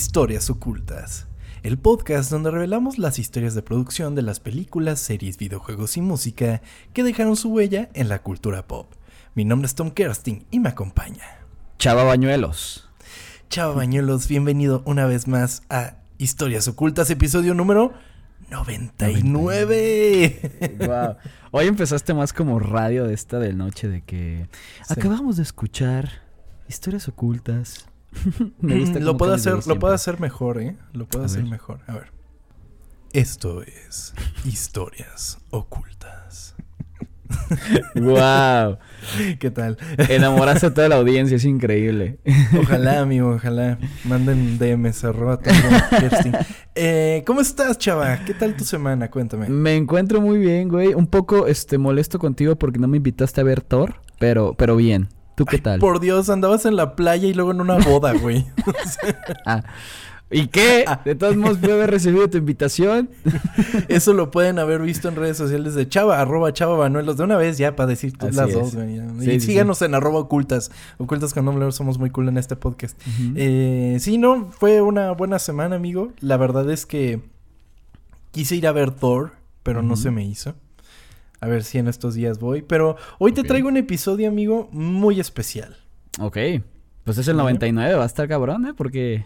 Historias Ocultas, el podcast donde revelamos las historias de producción de las películas, series, videojuegos y música que dejaron su huella en la cultura pop. Mi nombre es Tom Kerstin y me acompaña. Chava Bañuelos. Chava Bañuelos, bienvenido una vez más a Historias Ocultas, episodio número 99. wow. Hoy empezaste más como radio de esta de noche de que acabamos de escuchar historias ocultas. Me gusta lo puedo hacer, lo puedo hacer mejor, ¿eh? Lo puedo hacer mejor. A ver. Esto es historias ocultas. wow. ¿Qué tal? Enamoraste a toda la audiencia, es increíble. Ojalá, amigo, ojalá. Manden DMs arroba eh, ¿Cómo estás, chava? ¿Qué tal tu semana? Cuéntame. Me encuentro muy bien, güey. Un poco este molesto contigo porque no me invitaste a ver Thor, pero, pero bien. ¿Tú qué tal? Por Dios, andabas en la playa y luego en una boda, güey. ah. ¿Y qué? De todos modos, pude haber recibido tu invitación. Eso lo pueden haber visto en redes sociales de Chava, arroba Chava Banuelos. De una vez ya para decir las dos, y síganos en arroba ocultas. Ocultas con nombre, somos muy cool en este podcast. eh, sí, no, fue una buena semana, amigo. La verdad es que quise ir a ver Thor, pero no se me hizo. A ver si en estos días voy. Pero hoy te traigo un episodio, amigo, muy especial. Ok. Pues es el 99, va a estar cabrón, ¿eh? Porque...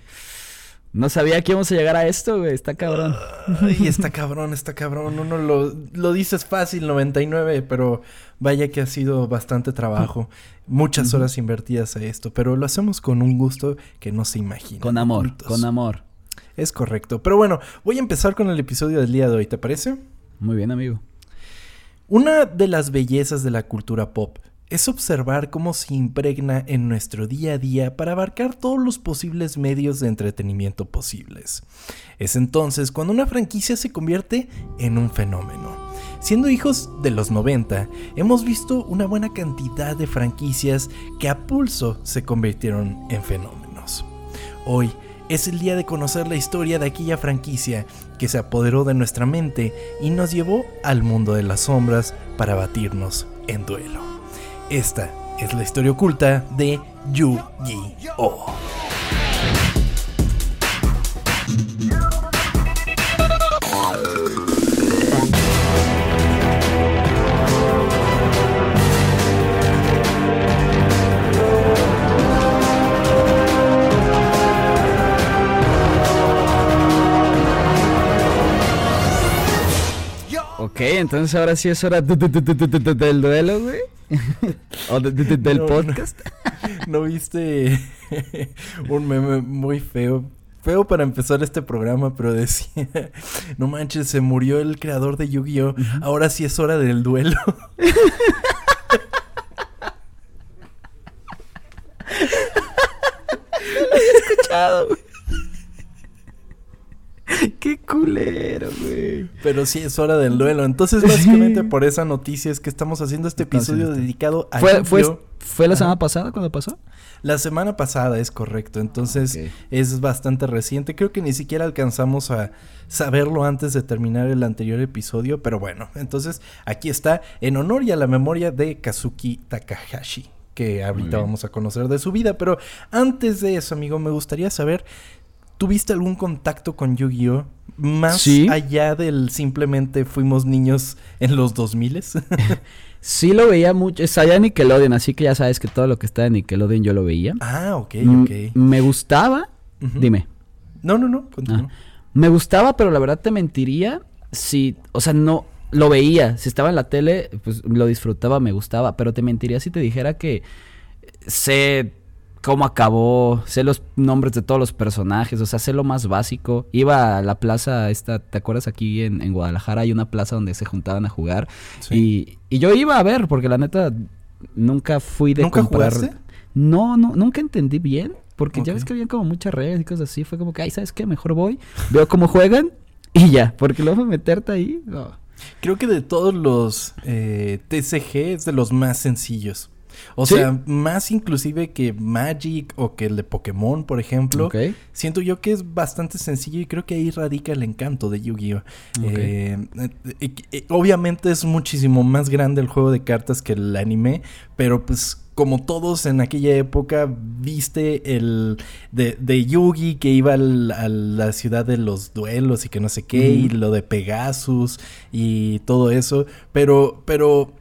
No sabía que íbamos a llegar a esto, güey. Está cabrón. Ay, está cabrón, está cabrón. Uno lo, lo dices fácil, 99, pero vaya que ha sido bastante trabajo. Muchas horas invertidas a esto, pero lo hacemos con un gusto que no se imagina. Con amor, con amor. Es correcto. Pero bueno, voy a empezar con el episodio del día de hoy, ¿te parece? Muy bien, amigo. Una de las bellezas de la cultura pop es observar cómo se impregna en nuestro día a día para abarcar todos los posibles medios de entretenimiento posibles. Es entonces cuando una franquicia se convierte en un fenómeno. Siendo hijos de los 90, hemos visto una buena cantidad de franquicias que a pulso se convirtieron en fenómenos. Hoy es el día de conocer la historia de aquella franquicia que se apoderó de nuestra mente y nos llevó al mundo de las sombras para batirnos en duelo. Esta es la historia oculta de Yu-Gi-Oh! Ok, entonces ahora sí es hora del duelo, güey. o del podcast. No, viste un meme muy feo? Feo para empezar este programa, pero decía, no manches, se murió el creador de Yu-Gi-Oh! Ahora sí es hora del duelo. no lo había escuchado, güey. Qué culero, güey. Pero sí es hora del duelo. Entonces, básicamente por esa noticia es que estamos haciendo este episodio dedicado a ¿Fue, fue, ¿Fue la semana pasada cuando pasó? La semana pasada es correcto. Entonces, es bastante reciente. Creo que ni siquiera alcanzamos a saberlo antes de terminar el anterior episodio. Pero bueno, entonces aquí está en honor y a la memoria de Kazuki Takahashi que ahorita vamos a conocer de su vida. Pero antes de eso, amigo, me gustaría saber ¿Tuviste algún contacto con Yu-Gi-Oh? Más allá del simplemente fuimos niños en los 2000 Sí lo veía mucho. Salía Nickelodeon, así que ya sabes que todo lo que está en Nickelodeon yo lo veía. Ah, ok, ok. me gustaba. Dime. No, no, no. Ah. me gustaba, pero la verdad te mentiría si... O sea, no... Lo veía. Si estaba en la tele, pues lo disfrutaba, me gustaba. Pero te mentiría si te dijera que sé cómo acabó, sé los nombres de todos los personajes, o sea, sé lo más básico. Iba a la plaza, esta, ¿te acuerdas aquí en, Guadalajara? Hay una plaza donde se juntaban a jugar. Y, y, yo iba a ver, porque la neta nunca fui de ¿Nunca Jugaste? No, no, nunca entendí bien. Porque ya ves que había como muchas reglas y cosas así. Fue como que, ay, ¿sabes qué? Mejor voy, veo cómo juegan y ya. Porque luego meterte ahí. Creo que de todos los eh, TCG es de los más sencillos. O ¿Sí? sea, más inclusive que Magic o que el de Pokémon, por ejemplo. Siento yo que es bastante sencillo y creo que ahí radica el encanto de Yu-Gi-Oh! Eh, eh, eh, obviamente es muchísimo más grande el juego de cartas que el anime, pero pues como todos en aquella época viste el de, de Yugi que iba al- a la ciudad de los duelos y que no sé qué, y lo de Pegasus y todo eso, pero, pero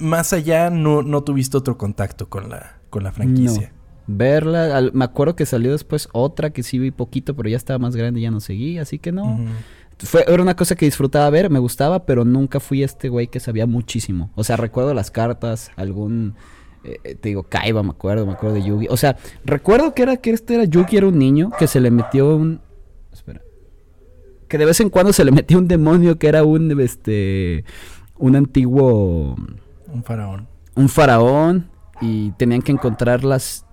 más allá no, no tuviste otro contacto con la, con la franquicia. No. Verla, al- me acuerdo que salió después otra que sí vi poquito, pero ya estaba más grande y ya no seguí, así que no. Fue, era una cosa que disfrutaba ver, me gustaba, pero nunca fui este güey que sabía muchísimo. O sea, recuerdo las cartas, algún... eh, eh, te digo, Kaiba, me acuerdo, me acuerdo de Yugi. O sea, recuerdo que era que este era Yugi, era un niño que se le metió un... Espera. Que de vez en cuando se le metía un demonio que era un, este... Un antiguo... Un faraón. Un faraón y tenían que encontrar las...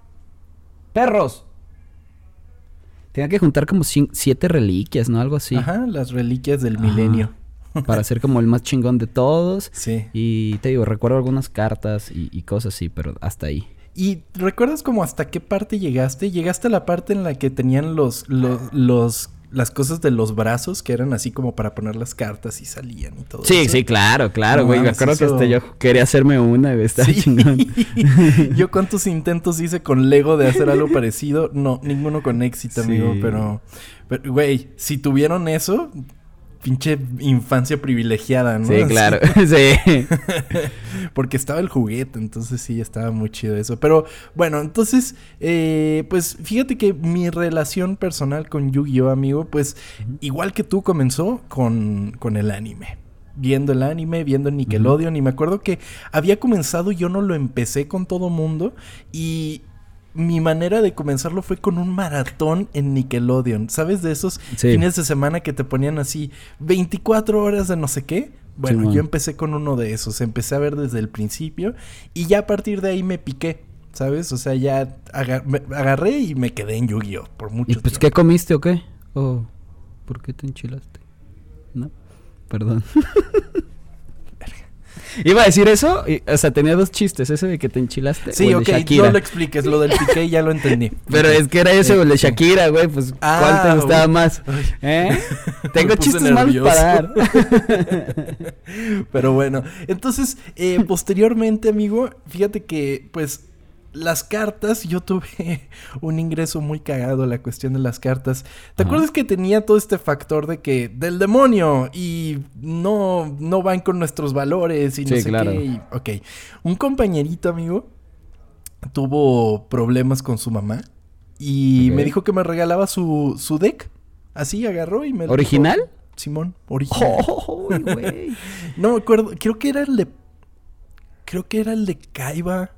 ¡Perros! Tenían que juntar como siete reliquias, ¿no? Algo así. Ajá, las reliquias del Ajá. milenio. para ser como el más chingón de todos. Sí. Y te digo, recuerdo algunas cartas y, y cosas así, pero hasta ahí. ¿Y recuerdas como hasta qué parte llegaste? Llegaste a la parte en la que tenían los, los, los las cosas de los brazos que eran así como para poner las cartas y salían y todo Sí, eso. sí, claro, claro, No güey. Me mames, acuerdo que hasta yo quería hacerme una, güey. Estaba Sí. chingón. Yo cuántos intentos hice con Lego de hacer algo parecido. No, ninguno con éxito, amigo. Pero, güey, si tuvieron eso, pinche infancia privilegiada, ¿no? Sí, claro. sí. Porque estaba el juguete, entonces sí, estaba muy chido eso. Pero bueno, entonces, eh, pues fíjate que mi relación personal con Yu-Gi-Oh, amigo, pues igual que tú comenzó con, con el anime. Viendo el anime, viendo el Nickelodeon. Y me acuerdo que había comenzado, yo no lo empecé con todo mundo. Y mi manera de comenzarlo fue con un maratón en Nickelodeon. ¿Sabes? De esos Sí. fines de semana que te ponían así 24 horas de no sé qué. Bueno, yo empecé con uno de esos. Empecé a ver desde el principio. Y ya a partir de ahí me piqué. ¿Sabes? O sea, ya agarré y me quedé en Yu-Gi-Oh! por mucho ¿Y pues tiempo. qué comiste o qué? Oh, ¿por qué te enchilaste? No, perdón. Iba a decir eso, y- o sea, tenía dos chistes, ese de que te enchilaste. Sí, o el ok, de Shakira. no lo expliques. Lo del piqué ya lo entendí. Pero es que era ese o el de sí. Shakira, güey, pues Ah, ¿cuál te gustaba uy. más? ¿Eh? Tengo chistes malos nervioso. para dar. Pero bueno, entonces, eh, posteriormente, amigo, fíjate que, pues, las cartas, yo tuve un ingreso muy cagado a la cuestión de las cartas. ¿Te acuerdas que tenía todo este factor de que del demonio y no, no van con nuestros valores y no Sí, sé claro. qué? y- ok, un compañerito, amigo, tuvo problemas con su mamá y me dijo que me regalaba su, su deck. Así agarró y me lo ¿Original? Simón, original. Oh. No me acuerdo, creo que era el de. Creo que era el de Kaiba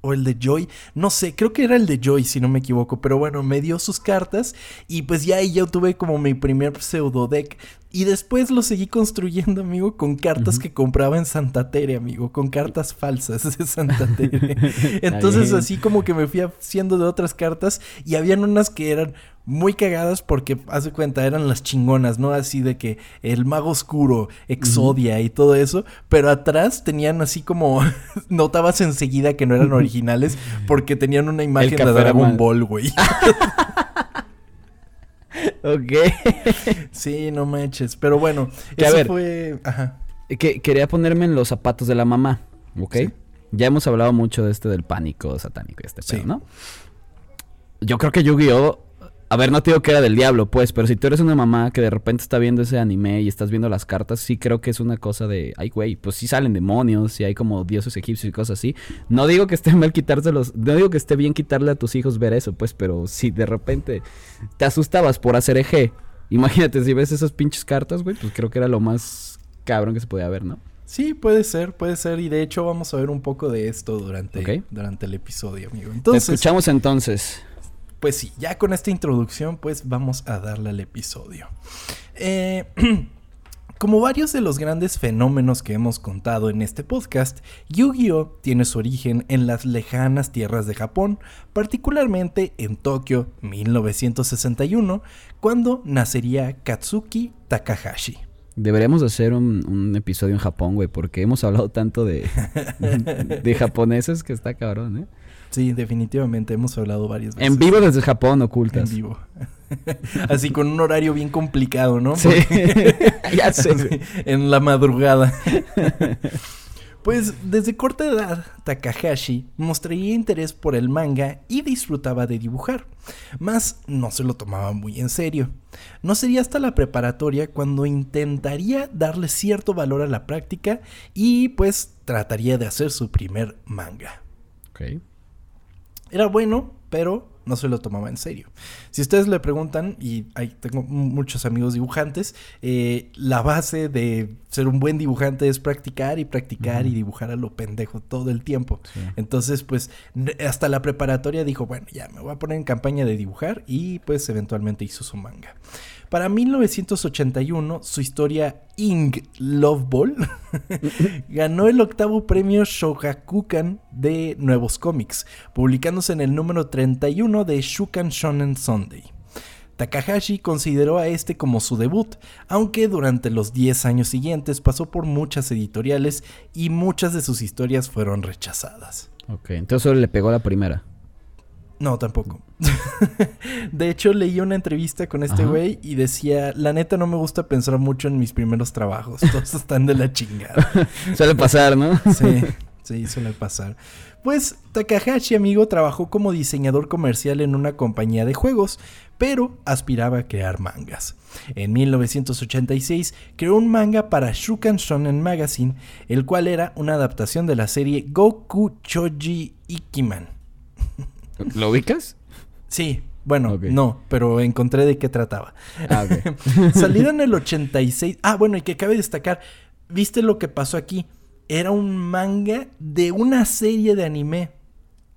o el de Joy. No sé, creo que era el de Joy, si no me equivoco. Pero bueno, me dio sus cartas y pues ya ahí yo tuve como mi primer pseudo deck. Y después lo seguí construyendo, amigo, con cartas que compraba en Santa Tere, amigo, con cartas falsas de Santa Tere. Entonces así como que me fui haciendo de otras cartas y habían unas que eran muy cagadas porque, haz de cuenta, eran las chingonas, ¿no? Así de que el mago oscuro, Exodia y todo eso, pero atrás tenían así como, notabas enseguida que no eran originales porque tenían una imagen de Dragon. Ball, güey. ok. sí, no manches, pero bueno, Que a eso ver. fue, ajá. Que, quería ponerme en los zapatos de la mamá, ¿ok? Sí. Ya hemos hablado mucho de este del pánico satánico y este Sí. pedo, ¿no? Yo creo que Yu-Gi-Oh! A ver, no te digo que era del diablo, pues, pero si tú eres una mamá que de repente está viendo ese anime y estás viendo las cartas, sí creo que es una cosa de, ay, güey, pues sí salen demonios, sí hay como dioses egipcios y cosas así. No digo que esté mal quitárselos, no digo que esté bien quitarle a tus hijos ver eso, pues, pero si de repente te asustabas por hacer eje, imagínate si ves esas pinches cartas, güey, pues creo que era lo más cabrón que se podía ver, ¿no? Sí, puede ser, puede ser. Y de hecho vamos a ver un poco de esto durante, durante el episodio, amigo. Entonces, escuchamos entonces. Pues sí, ya con esta introducción, pues vamos a darle al episodio. Eh, como varios de los grandes fenómenos que hemos contado en este podcast, Yu-Gi-Oh tiene su origen en las lejanas tierras de Japón, particularmente en Tokio 1961, cuando nacería Katsuki Takahashi. Deberíamos hacer un, un episodio en Japón, güey, porque hemos hablado tanto de, de japoneses que está cabrón, ¿eh? Sí, definitivamente hemos hablado varias veces. En vivo desde Japón, En ocultas. vivo. Así con un horario bien complicado, ¿no? Sí, ya sé. en la madrugada. Pues desde corta edad, Takahashi mostraría interés por el manga y disfrutaba de dibujar, mas no se lo tomaba muy en serio. No sería hasta la preparatoria cuando intentaría darle cierto valor a la práctica y pues trataría de hacer su primer manga. Ok. Era bueno, pero no se lo tomaba en serio. Si ustedes le preguntan, y ahí tengo muchos amigos dibujantes, eh, la base de ser un buen dibujante es practicar y practicar y dibujar a lo pendejo todo el tiempo. Sí. Entonces, pues, hasta la preparatoria dijo, bueno, ya me voy a poner en campaña de dibujar y pues eventualmente hizo su manga. Para 1981, su historia Ing Love Ball ganó el octavo premio Shogakukan de Nuevos Cómics, publicándose en el número 31 de Shukan Shonen Sunday. Takahashi consideró a este como su debut, aunque durante los 10 años siguientes pasó por muchas editoriales y muchas de sus historias fueron rechazadas. Ok, entonces solo le pegó la primera. No, tampoco. de hecho, leí una entrevista con este güey y decía, la neta no me gusta pensar mucho en mis primeros trabajos, todos están de la chingada. Suele pasar, ¿no? Sí, sí, suele pasar. Pues Takahashi, amigo, trabajó como diseñador comercial en una compañía de juegos, pero aspiraba a crear mangas. En 1986 creó un manga para Shukan Shonen Magazine, el cual era una adaptación de la serie Goku Choji Ikiman. ¿Lo ubicas? Sí, bueno, no, pero encontré de qué trataba. Ah, ok. Salido en el 86. Ah, bueno, y que cabe destacar, ¿viste lo que pasó aquí? Era un manga de una serie de anime.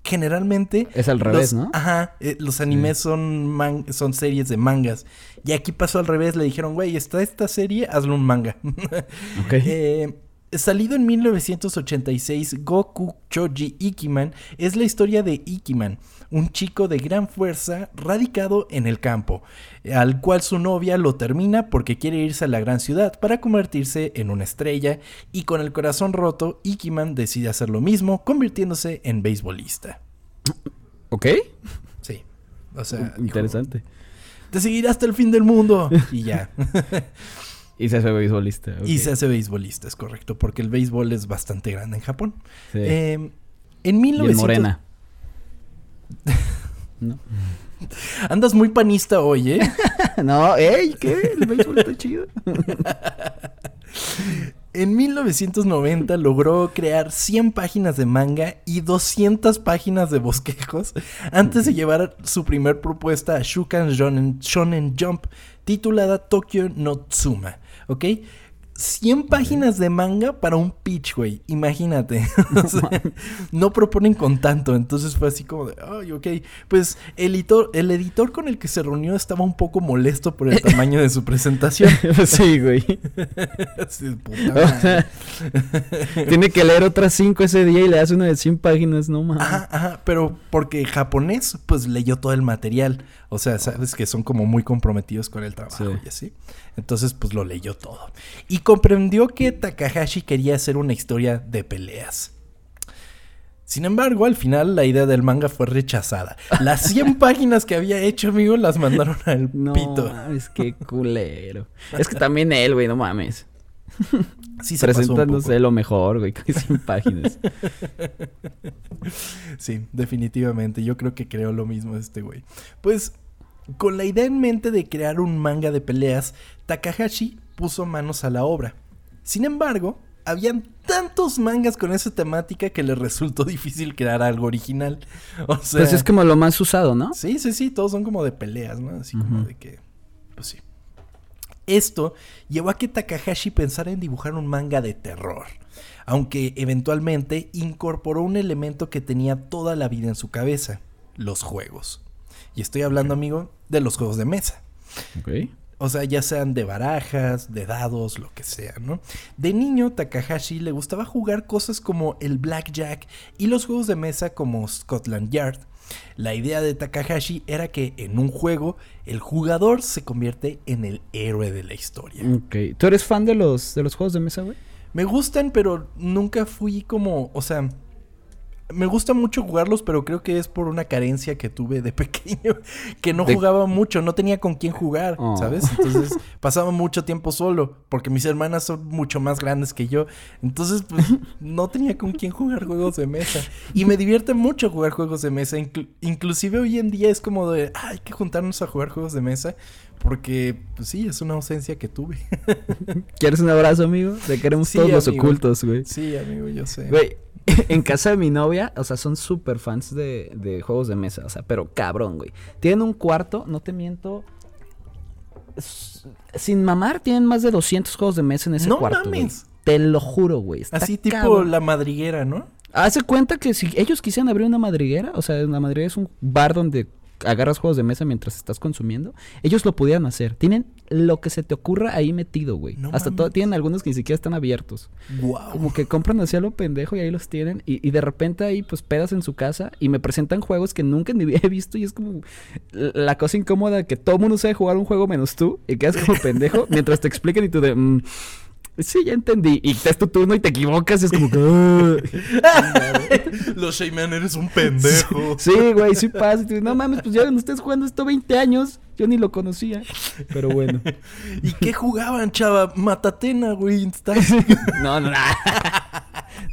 Generalmente. Es al revés, los- ¿no? Ajá, eh, los animes son, man- son series de mangas. Y aquí pasó al revés, le dijeron, güey, está esta serie, hazlo un manga. Ok. Eh, salido en 1986, Goku Choji Ikiman es la historia de Ikiman, un chico de gran fuerza radicado en el campo, al cual su novia lo termina porque quiere irse a la gran ciudad para convertirse en una estrella y con el corazón roto, Ikiman decide hacer lo mismo, convirtiéndose en beisbolista. ¿Ok? Sí. O sea, dijo, Interesante. te seguiré hasta el fin del mundo. Y ya. Y se hace beisbolista. Y se hace beisbolista, es correcto, porque el béisbol es bastante grande en Japón. Sí. Eh, en y en 1900... morena. ¿No? Andas muy panista hoy, ¿eh? no, ey, ¿qué? El béisbol está chido. En 1990 logró crear 100 páginas de manga y 200 páginas de bosquejos antes de llevar su primer propuesta a Shukan Shonen, Shonen Jump titulada Tokyo no Tsuma, ¿ok? 100 páginas de manga para un pitch, güey. Imagínate. O sea, no proponen con tanto. Entonces fue así como de, ay, ok. Pues el editor, el editor con el que se reunió estaba un poco molesto por el tamaño de su presentación. sí, güey. De, "Puta madre". Tiene que leer otras cinco ese día y le hace una de 100 páginas, no mames. Ajá, ajá, pero porque japonés, pues leyó todo el material. O sea, sabes que son como muy comprometidos con el trabajo Sí. y así. Entonces, pues lo leyó todo. Y comprendió que Takahashi quería hacer una historia de peleas. Sin embargo, al final la idea del manga fue rechazada. Las 100 páginas que había hecho, amigo, las mandaron al No, pito. mames, qué culero. Es que también él, güey, no mames. Sí, se Presentándose lo mejor, güey, casi 100 páginas. Sí, definitivamente. Yo creo que creo lo mismo este güey. Pues, con la idea en mente de crear un manga de peleas, Takahashi puso manos a la obra. Sin embargo, habían tantos mangas con esa temática que le resultó difícil crear algo original. O sea, Pues es como lo más usado, ¿no? Sí, sí, sí, todos son como de peleas, ¿no? Así como de que, pues sí. Esto llevó a que Takahashi pensara en dibujar un manga de terror, aunque eventualmente incorporó un elemento que tenía toda la vida en su cabeza, los juegos. Y estoy hablando, amigo, de los juegos de mesa. Ok. O sea, ya sean de barajas, de dados, lo que sea, ¿no? De niño, Takahashi le gustaba jugar cosas como el blackjack y los juegos de mesa como Scotland Yard. La idea de Takahashi era que en un juego el jugador se convierte en el héroe de la historia. Ok. ¿Tú eres fan de los, de los juegos de mesa, güey? Me gustan, pero nunca fui como, o sea, me gusta mucho jugarlos, pero creo que es por una carencia que tuve de pequeño, que no De- jugaba mucho, no tenía con quién jugar, Oh. ¿sabes? Entonces pasaba mucho tiempo solo, porque mis hermanas son mucho más grandes que yo, entonces pues no tenía con quién jugar juegos de mesa. Y me divierte mucho jugar juegos de mesa, inclu- inclusive hoy en día es como de, "Ah, hay que juntarnos a jugar juegos de mesa, porque pues sí, es una ausencia que tuve. ¿Quieres un abrazo, amigo? Te queremos Sí, todos los ocultos, güey. sí, amigo, yo sé. Güey, en casa de mi novia, o sea, son súper fans de, de juegos de mesa, o sea, pero cabrón, güey. Tienen un cuarto, no te miento. Sin mamar, tienen más de 200 juegos de mesa en ese No cuarto, güey. mames. Te lo juro, güey. está Así tipo cabrón. la madriguera, ¿no? Hace cuenta que si ellos quisieran abrir una madriguera, o sea, una madriguera es un bar donde agarras juegos de mesa mientras estás consumiendo, ellos lo pudieran hacer. Tienen lo que se te ocurra ahí metido, güey. No Hasta todo, tienen algunos que ni siquiera están abiertos. Wow. Como que compran hacia lo pendejo y ahí los tienen. Y, y de repente ahí, pues, pedas en su casa y me presentan juegos que nunca vida he visto. Y es como la cosa incómoda que todo mundo sabe jugar un juego menos tú. Y quedas como pendejo mientras te explican y tú de. "Mm, sí, ya entendí. Y te es tu turno y te equivocas. Y es como que. Los Shayman eres un pendejo. Sí, güey, sí pasa. Y tú, no mames, pues ya no estés jugando esto 20 años. Yo ni lo conocía. Pero bueno. ¿Y qué jugaban, chava? Matatena, güey. No, no, no.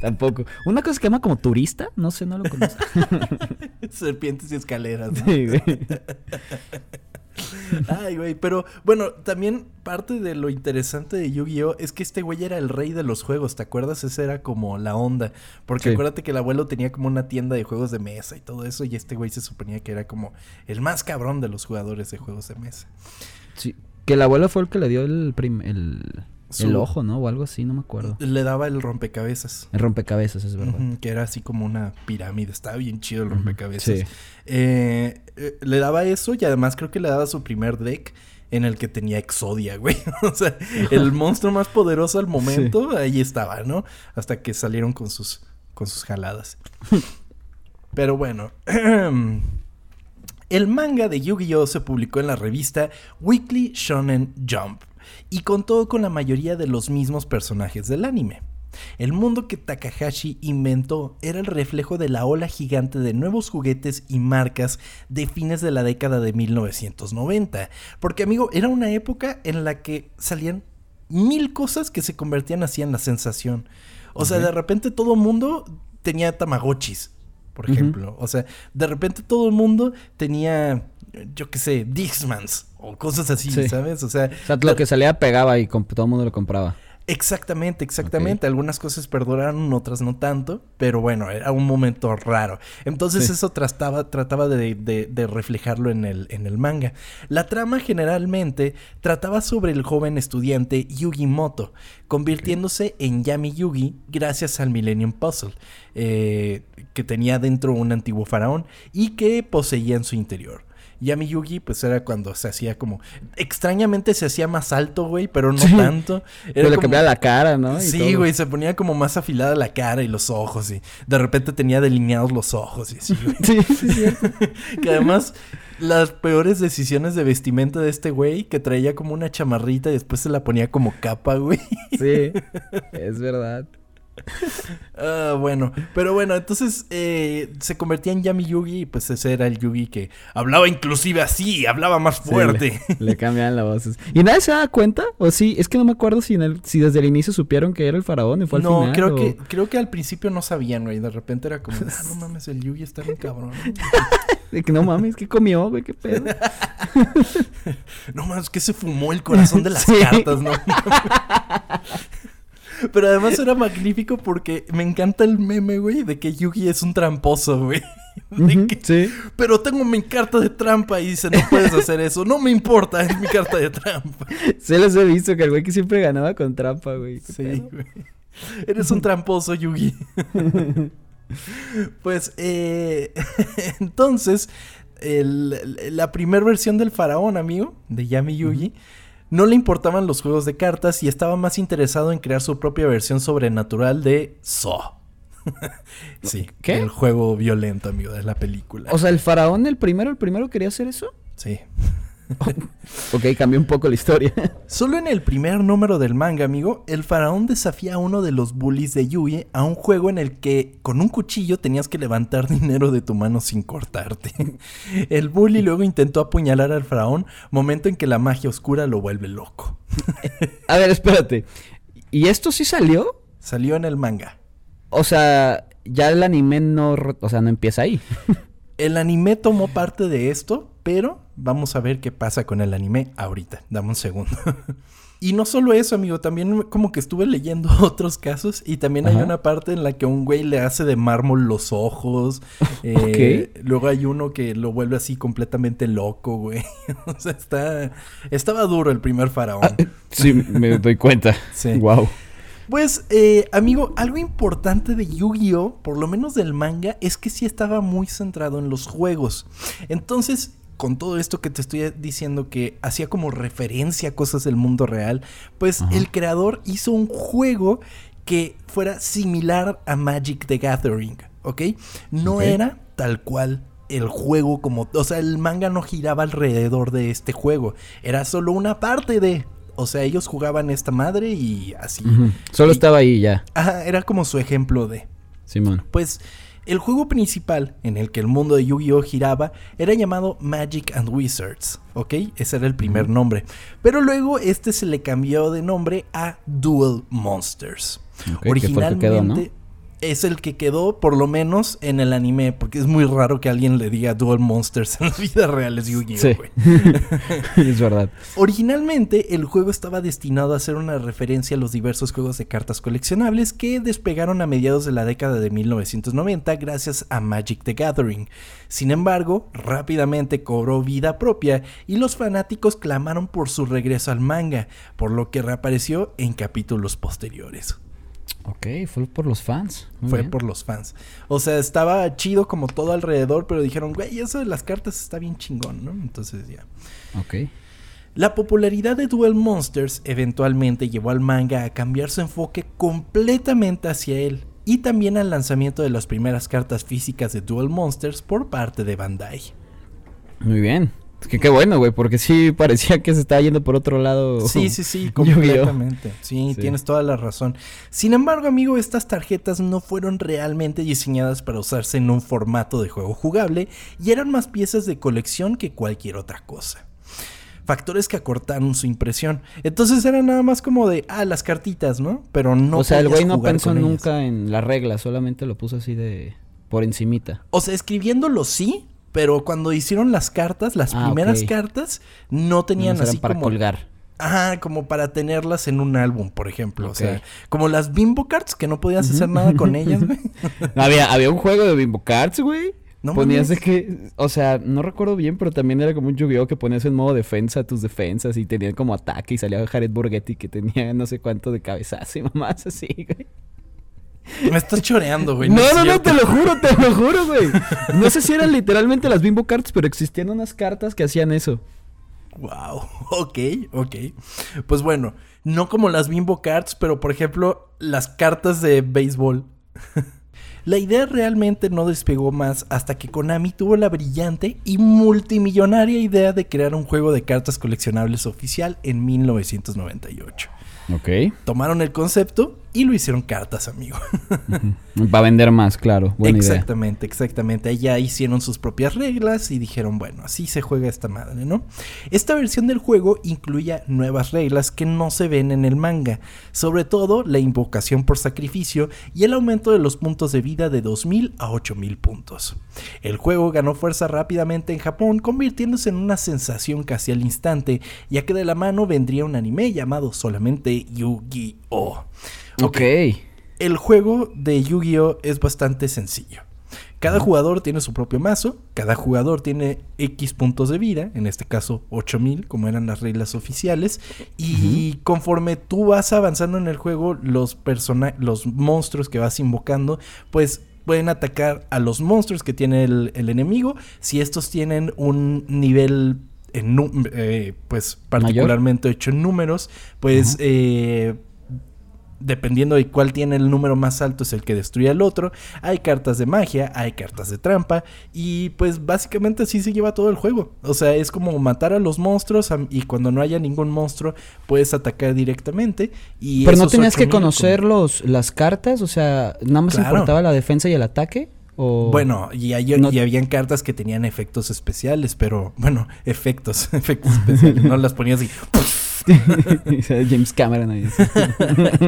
Tampoco. Una cosa que llama como turista. No sé, no lo conozco. Serpientes y escaleras. ¿no? Sí, güey. Ay, güey. Pero bueno, también parte de lo interesante de Yu-Gi-Oh! es que este güey era el rey de los juegos. ¿Te acuerdas? Esa era como la onda. Porque Sí. acuérdate que el abuelo tenía como una tienda de juegos de mesa y todo eso. Y este güey se suponía que era como el más cabrón de los jugadores de juegos de mesa. Sí, que el abuelo fue el que le dio el, prim- el, Su- el ojo, ¿no? O algo así, no me acuerdo. Le daba el rompecabezas. El rompecabezas, es verdad. Que era así como una pirámide. Estaba bien chido el rompecabezas. sí. Eh, eh, le daba eso y además creo que le daba su primer deck en el que tenía Exodia, güey. o sea, el monstruo más poderoso al momento, ahí estaba, ¿no? Hasta que salieron con sus, con sus jaladas. Pero bueno. El manga de Yu-Gi-Oh! se publicó en la revista Weekly Shonen Jump y contó con la mayoría de los mismos personajes del anime. El mundo que Takahashi inventó era el reflejo de la ola gigante de nuevos juguetes y marcas de fines de la década de 1990. Porque, amigo, era una época en la que salían mil cosas que se convertían así en la sensación. O sea, de repente todo el mundo tenía Tamagotchis, por ejemplo. O sea, de repente todo el mundo tenía, yo qué sé, Dixmans o cosas así, Sí. ¿sabes? O sea, O sea, lo que salía pegaba y todo el mundo lo compraba. Exactamente, exactamente. Algunas cosas perduraron, otras no tanto, pero bueno, era un momento raro. Entonces Sí. eso trataba, trataba de, de- de reflejarlo en el, en el manga. La trama generalmente trataba sobre el joven estudiante Yugi Moto, convirtiéndose en Yami Yugi gracias al Millennium Puzzle, eh, que tenía dentro un antiguo faraón y que poseía en su interior. Yami Yugi, pues era cuando se hacía como. Extrañamente se hacía más alto, güey, pero no Sí. tanto. Era Pero le como- cambiaba la cara, ¿no? Y Sí, todo. güey, se ponía como más afilada la cara y los ojos y de repente tenía delineados los ojos y así, güey. Sí, sí, que además las peores decisiones de vestimenta de este güey que traía como una chamarrita y después se la ponía como capa, güey. Sí, es verdad. Ah, bueno, pero bueno, entonces eh, se convertía en Yami Yugi y pues ese era el Yugi que hablaba inclusive así, hablaba más Sí, fuerte. le, le cambiaban la voz. ¿Y nadie se daba cuenta? O sí, es que no me acuerdo si, en el- si desde el inicio supieron que era el faraón y fue al no, final. creo o- que creo que al principio no sabían, güey, de repente era como, ah, no mames, el Yugi está bien cabrón. De que no mames, ¿qué comió, güey? ¿Qué pedo? No mames, que se fumó el corazón de las Sí. cartas, ¿no? Pero además era magnífico porque me encanta el meme, güey, de que Yugi es un tramposo, güey. Que, Sí. pero tengo mi carta de trampa y dice, no puedes hacer eso. No me importa, es mi carta de trampa. Sí les he visto que el güey que siempre ganaba con trampa, güey. ¿Qué Sí, pedo? güey. Eres un tramposo, Yugi. pues, eh, entonces, el- la primera versión del faraón, amigo, de Yami Yugi, No le importaban los juegos de cartas y estaba más interesado en crear su propia versión sobrenatural de Saw. sí, ¿Qué? el juego violento, amigo, de la película. O sea, el faraón, el primero, el primero quería hacer eso. sí. Ok, cambió un poco la historia. Solo en el primer número del manga, amigo, el faraón desafía a uno de los bullies de Yui a un juego en el que con un cuchillo tenías que levantar dinero de tu mano sin cortarte. El bully luego intentó apuñalar al faraón, momento en que la magia oscura lo vuelve loco. A ver, espérate. ¿Y esto sí salió? Salió en el manga. O sea, ya el anime no, o sea, no empieza ahí. El anime tomó parte de esto, pero vamos a ver qué pasa con el anime ahorita. Dame un segundo. Y no solo eso, amigo, también como que estuve leyendo otros casos y también hay una parte en la que un güey le hace de mármol los ojos. eh, Luego hay uno que lo vuelve así completamente loco, güey. o sea, está... Estaba duro el primer faraón. Sí, me doy cuenta. Sí. Wow. Pues, eh, amigo, algo importante de Yu-Gi-Oh, por lo menos del manga, es que sí estaba muy centrado en los juegos. Entonces, con todo esto que te estoy diciendo que hacía como referencia a cosas del mundo real, pues el creador hizo un juego que fuera similar a Magic the Gathering, ¿ok? No era tal cual el juego como, o sea, el manga no giraba alrededor de este juego, era solo una parte de, o sea, ellos jugaban esta madre y así. Solo Y- estaba ahí ya, Ajá, era como su ejemplo de. Simón. Pues el juego principal en el que el mundo de Yu-Gi-Oh giraba era llamado Magic and Wizards, ¿ok? Ese era el primer nombre. Pero luego este se le cambió de nombre a Duel Monsters. Originalmente es el que quedó, por lo menos en el anime, porque es muy raro que alguien le diga Duel Monsters en la vida real, es Yu-Gi-Oh, Sí. es verdad. Originalmente el juego estaba destinado a ser una referencia a los diversos juegos de cartas coleccionables que despegaron a mediados de la década de 1990 gracias a Magic the Gathering. Sin embargo, rápidamente cobró vida propia y los fanáticos clamaron por su regreso al manga, por lo que reapareció en capítulos posteriores. Ok, fue por los fans. Muy Fue bien. por los fans. O sea, estaba chido como todo alrededor, pero dijeron, güey, eso de las cartas está bien chingón, ¿no? Entonces ya. Ok. La popularidad de Duel Monsters eventualmente llevó al manga a cambiar su enfoque completamente hacia él y también al lanzamiento de las primeras cartas físicas de Duel Monsters por parte de Bandai. Muy bien. Que qué bueno, güey, porque sí parecía que se estaba yendo por otro lado. Sí, sí, sí, completamente. Sí, Sí. tienes toda la razón. Sin embargo, amigo, estas tarjetas no fueron realmente diseñadas para usarse en un formato de juego jugable y eran más piezas de colección que cualquier otra cosa. Factores que acortaron su impresión. Entonces era nada más como de, ah, las cartitas, ¿no? Pero no. o sea, el güey no pensó ellas. nunca en la regla, solamente lo puso así de por encimita. O sea, escribiéndolo sí, pero cuando hicieron las cartas, las Ah, primeras cartas, no tenían eran así para como. colgar. Ajá, como para tenerlas en un álbum, por ejemplo. O sea, como las Bimbo Cards, que no podías hacer nada con ellas, güey. Había, había un juego de Bimbo Cards, güey. No ponías de que, o sea, no recuerdo bien, pero también era como un Yu-Gi-Oh que ponías en modo defensa tus defensas y tenían como ataque y salía Jared Borghetti que tenía no sé cuánto de cabezazo y mamás así, güey. Me estás choreando, güey. No, no, no, cierto. te lo juro, te lo juro, güey. No sé si eran literalmente las Bimbo Cards, pero existían unas cartas que hacían eso. Wow, ok, ok. Pues bueno, no como las Bimbo Cards, pero por ejemplo, las cartas de béisbol. La idea realmente no despegó más hasta que Konami tuvo la brillante y multimillonaria idea de crear un juego de cartas coleccionables oficial en 1998. Ok. Tomaron el concepto y lo hicieron cartas, amigo. Para vender más, claro. Buena idea. exactamente, exactamente. Ahí ya hicieron sus propias reglas y dijeron, bueno, así se juega esta madre, ¿no? Esta versión del juego incluía nuevas reglas que no se ven en el manga, sobre todo la invocación por sacrificio y el aumento de los puntos de vida de 2000 a 8000 puntos. El juego ganó fuerza rápidamente en Japón, convirtiéndose en una sensación casi al instante, ya que de la mano vendría un anime llamado solamente Yu-Gi-Oh! Ok. El juego de Yu-Gi-Oh es bastante sencillo. Cada jugador tiene su propio mazo, cada jugador tiene X puntos de vida, en este caso 8000, como eran las reglas oficiales, y conforme tú vas avanzando en el juego, los persona los monstruos que vas invocando, pues pueden atacar a los monstruos que tiene el, el enemigo, si estos tienen un nivel en, eh, pues particularmente hecho en números, pues eh, dependiendo de cuál tiene el número más alto es el que destruye al otro. Hay cartas de magia, hay cartas de trampa y pues básicamente así se lleva todo el juego. O sea, es como matar a los monstruos y cuando no haya ningún monstruo puedes atacar directamente. Y Pero no tenías que conocer los, las cartas, o sea, nada más importaba la defensa y el ataque. ¿O bueno, y, hay, y habían cartas que tenían efectos especiales, pero bueno, efectos, efectos especiales. no las ponías así. James Cameron ahí.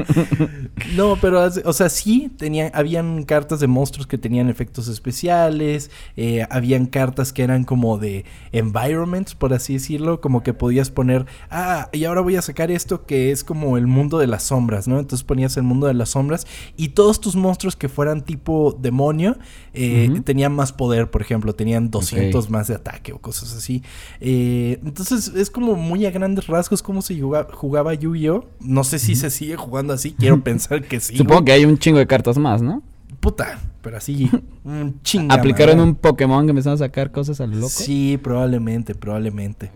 no, pero, o sea, sí, tenían, habían cartas de monstruos que tenían efectos especiales, eh, habían cartas que eran como de environments, por así decirlo, como que podías poner, ah, y ahora voy a sacar esto que es como el mundo de las sombras, ¿no? Entonces ponías el mundo de las sombras y todos tus monstruos que fueran tipo demonio eh, tenían más poder, por ejemplo, tenían 200 más de ataque o cosas así. Eh, entonces es como muy a grandes rasgos como se jugaba, Yu-Gi-Oh. No sé si se sigue jugando así, quiero pensar que sí. Supongo que hay un chingo de cartas más, ¿no? Puta, pero así, un chingo. ¿Aplicaron un Pokémon que empezaron a sacar cosas al loco? Sí, probablemente, probablemente.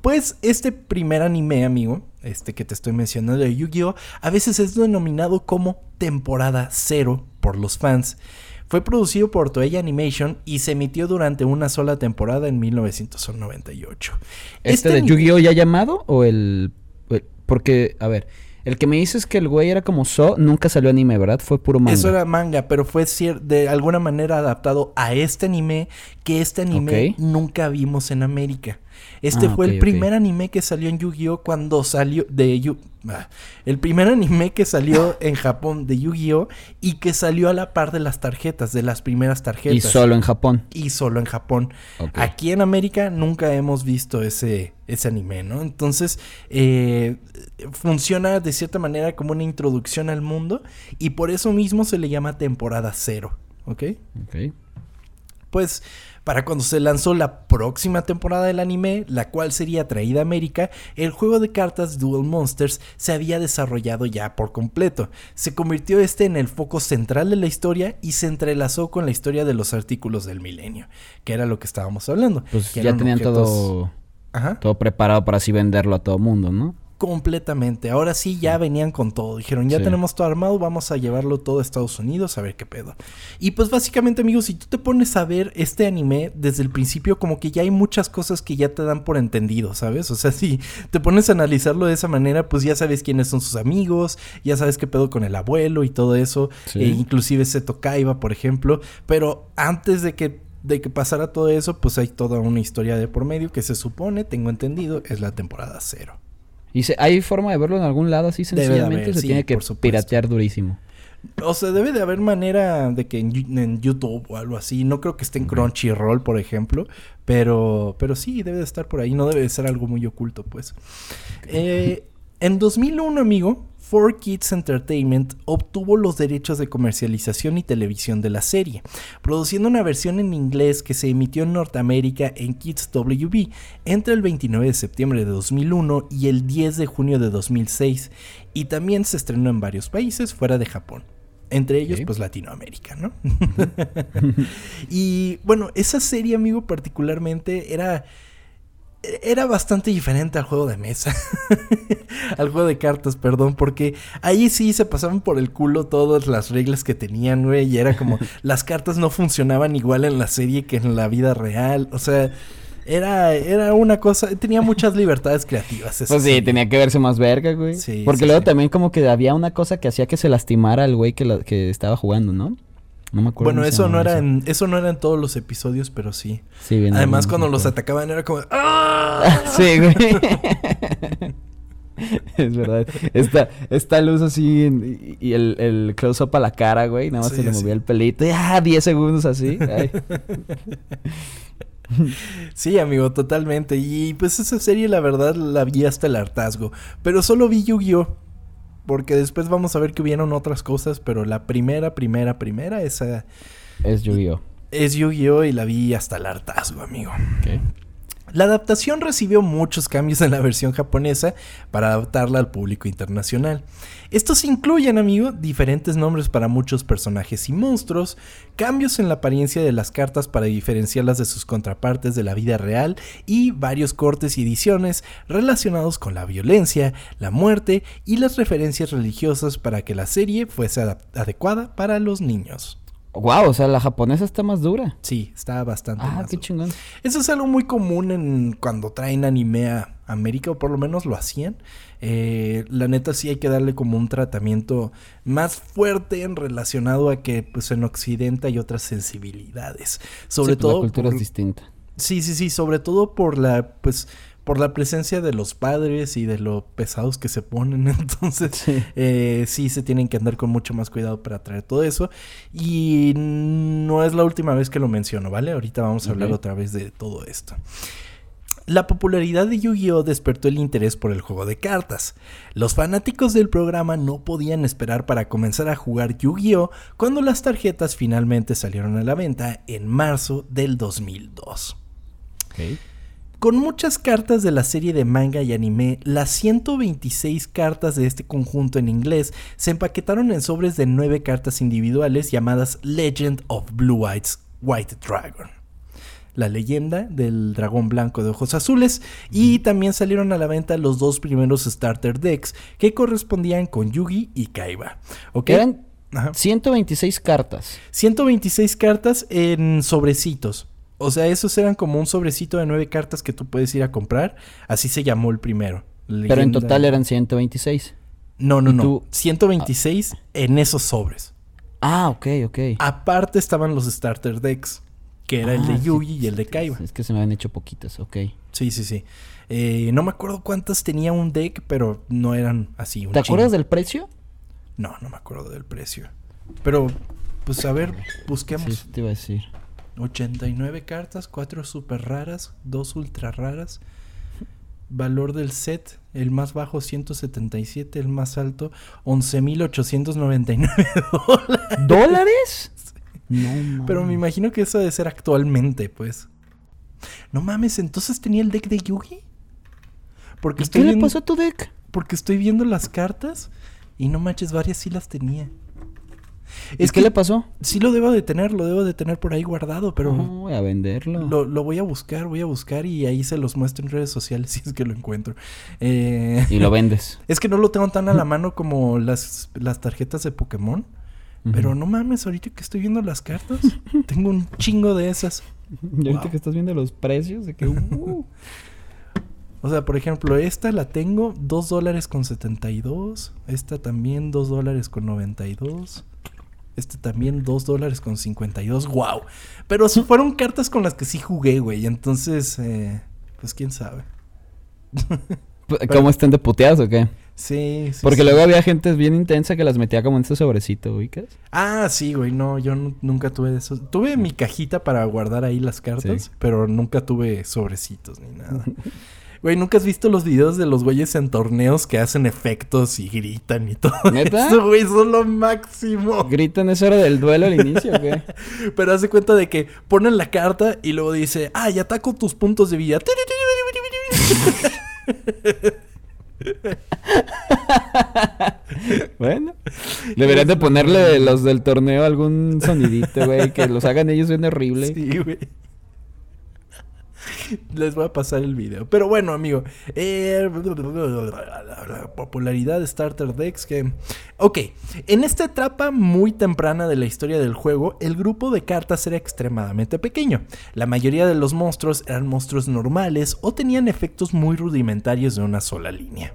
Pues este primer anime, amigo, este que te estoy mencionando de Yu-Gi-Oh, a veces es denominado como temporada cero por los fans. Fue producido por Toei Animation y se emitió durante una sola temporada en 1998. ¿Este, este de Yu-Gi-Oh ya llamado o el, Porque, a ver, el que me dices que el güey era como So nunca salió anime, ¿verdad? Fue puro manga. Eso era manga, pero fue de alguna manera adaptado a este anime que este anime nunca vimos en América. Este ah, fue el primer anime que salió en Yu-Gi-Oh cuando salió de Yu ah, el primer anime que salió en Japón de Yu-Gi-Oh y que salió a la par de las tarjetas, de las primeras tarjetas. Y solo en Japón. Y solo en Japón. Aquí en América nunca hemos visto ese, ese anime, ¿no? Entonces, eh, funciona de cierta manera como una introducción al mundo y por eso mismo se le llama temporada cero, ¿ok? Ok. Pues para cuando se lanzó la próxima temporada del anime, la cual sería traída a América, el juego de cartas Duel Monsters se había desarrollado ya por completo. Se convirtió este en el foco central de la historia y se entrelazó con la historia de los artículos del milenio, que era lo que estábamos hablando. Pues ya tenían todo, todo preparado para así venderlo a todo mundo, ¿no? Completamente. Ahora sí ya venían con todo. Dijeron, ya tenemos todo armado, vamos a llevarlo todo a Estados Unidos a ver qué pedo. Y pues básicamente, amigos, si tú te pones a ver este anime desde el principio, como que ya hay muchas cosas que ya te dan por entendido, ¿sabes? O sea, si te pones a analizarlo de esa manera, pues ya sabes quiénes son sus amigos, ya sabes qué pedo con el abuelo y todo eso. E inclusive Seto Kaiba, por ejemplo. Pero antes de que de que pasara todo eso, pues hay toda una historia de por medio que se supone, tengo entendido, es la temporada cero. ¿Y se, hay forma de verlo en algún lado así sencillamente? se tiene que piratear durísimo. O sea, debe de haber manera de que en, YouTube o algo así. No creo que esté en Crunchyroll, por ejemplo. Pero, pero sí, debe de estar por ahí. No debe de ser algo muy oculto, pues. Eh, en 2001, amigo, 4Kids Entertainment obtuvo los derechos de comercialización y televisión de la serie, produciendo una versión en inglés que se emitió en Norteamérica en Kids WB entre el 29 de septiembre de 2001 y el 10 de junio de 2006, y también se estrenó en varios países fuera de Japón. Entre ellos, pues Latinoamérica, ¿no? y bueno, esa serie, amigo, particularmente era era bastante diferente al juego de mesa. al juego de cartas, perdón, porque ahí sí se pasaban por el culo todas las reglas que tenían, güey, y era como las cartas no funcionaban igual en la serie que en la vida real, o sea, era, era una cosa, tenía muchas libertades creativas. Pues sí, tenía que verse más verga, güey. Sí, Porque luego también como que había una cosa que hacía que se lastimara al güey que, que estaba jugando, ¿no? No me acuerdo. Bueno, eso no, era En, eso no era en todos los episodios, pero sí. sí bien, Además, cuando los atacaban era como... ¡Ah! sí, güey. es verdad. Esta, esta luz así y, el, el close-up a la cara, güey. Nada más se le movía el pelito. Y, ah, 10 segundos así. sí, amigo, totalmente. Y pues esa serie, la verdad, la vi hasta el hartazgo. Pero solo vi Yu-Gi-Oh! Porque después vamos a ver que hubieron otras cosas, pero la primera, primera, primera, esa... Es Yu-Gi-Oh! Es Yu-Gi-Oh! y la vi hasta el hartazgo, amigo. La adaptación recibió muchos cambios en la versión japonesa para adaptarla al público internacional. Estos incluyen, amigo, diferentes nombres para muchos personajes y monstruos, cambios en la apariencia de las cartas para diferenciarlas de sus contrapartes de la vida real y varios cortes y ediciones relacionados con la violencia, la muerte y las referencias religiosas para que la serie fuese adecuada para los niños. Wow, o sea, la japonesa está más dura. Sí, está bastante Ah, más qué dura. chingón. Eso es algo muy común en cuando traen anime a América, o por lo menos lo hacían. Eh, la neta sí hay que darle como un tratamiento más fuerte en relacionado a que pues en Occidente hay otras sensibilidades. Sobre Sí, pues, todo La cultura por- es distinta. Sí, sí, sí, sobre todo por la pues por la presencia de los padres y de lo pesados que se ponen, entonces Sí. eh, sí se tienen que andar con mucho más cuidado para traer todo eso. Y no es la última vez que lo menciono, ¿vale? Ahorita vamos a hablar otra vez de todo esto. La popularidad de Yu-Gi-Oh despertó el interés por el juego de cartas. Los fanáticos del programa no podían esperar para comenzar a jugar Yu-Gi-Oh cuando las tarjetas finalmente salieron a la venta en marzo del 2002. Ok. Con muchas cartas de la serie de manga y anime, las 126 cartas de este conjunto en inglés se empaquetaron en sobres de 9 cartas individuales llamadas Legend of Blue Eyes White Dragon. La leyenda del dragón blanco de ojos azules y también salieron a la venta los dos primeros starter decks que correspondían con Yugi y Kaiba. ¿Ok? Eran Ajá. 126 cartas. 126 cartas en sobrecitos. O sea, esos eran como un sobrecito de nueve cartas que tú puedes ir a comprar. Así se llamó el primero. Pero en total eran 126. No, no, no. tú- 126 en esos sobres. Ah, ok, ok. Aparte estaban los starter decks. Que era el Ah, de sí. Yugi y el de Kaiba. Es que se me habían hecho poquitas, ok. Sí, sí, sí. Eh, no me acuerdo cuántas tenía un deck, pero no eran así. un ¿Te acuerdas del precio? No, no me acuerdo del precio. Pero, pues a ver, busquemos. Sí, te iba a decir. 89 cartas, 4 super raras, 2 ultra raras. Valor del set, el más bajo 177, el más alto 11.899 dólares. ¿Dólares? No. Pero me imagino que eso debe ser actualmente, pues. No mames, entonces tenía el deck de Yugi. Porque ¿Y estoy qué le viendo, pasó a tu deck? porque estoy viendo las cartas y no manches, varias sí las tenía. ¿Es qué le pasó? Sí lo debo de tener, lo debo de tener por ahí guardado, pero... No, voy a venderlo. Lo, lo voy a buscar, voy a buscar y ahí se los muestro en redes sociales si es que lo encuentro. Eh, Y lo vendes. es que no lo tengo tan a la mano como las, las tarjetas de Pokémon. Pero no mames, ahorita que estoy viendo las cartas, tengo un chingo de esas. Y ahorita Wow. que estás viendo los precios, de que... uh, O sea, por ejemplo, esta la tengo 2 dólares con 72. Esta también 2 dólares con 92. Esta también 2 dólares con 52. ¡Wow! Pero fueron cartas con las que sí jugué, güey. Entonces, eh, pues quién sabe. ¿Cómo están de puteadas o qué? Sí, sí. Porque sí. luego había gente bien intensa que las metía como en este sobrecito, ¿ubicas? Ah, sí, güey. No, yo nu- nunca tuve eso. Tuve mi cajita para guardar ahí las cartas, Sí. pero nunca tuve sobrecitos ni nada. Güey, ¿nunca has visto los videos de los güeyes en torneos que hacen efectos y gritan y todo ¿Neta? eso, güey? Son lo máximo. ¿Gritan esa hora del duelo al inicio qué? Pero hace cuenta de que ponen la carta y luego dice, ah, y ataco tus puntos de vida. Bueno. Deberían de ponerle los del torneo algún sonidito, güey. Que los hagan ellos bien horrible. Sí, güey. Les voy a pasar el video. Pero bueno, amigo. eh, la popularidad de Starter Decks que... Ok, en esta etapa muy temprana de la historia del juego, el grupo de cartas era extremadamente pequeño. La mayoría de los monstruos eran monstruos normales o tenían efectos muy rudimentarios de una sola línea.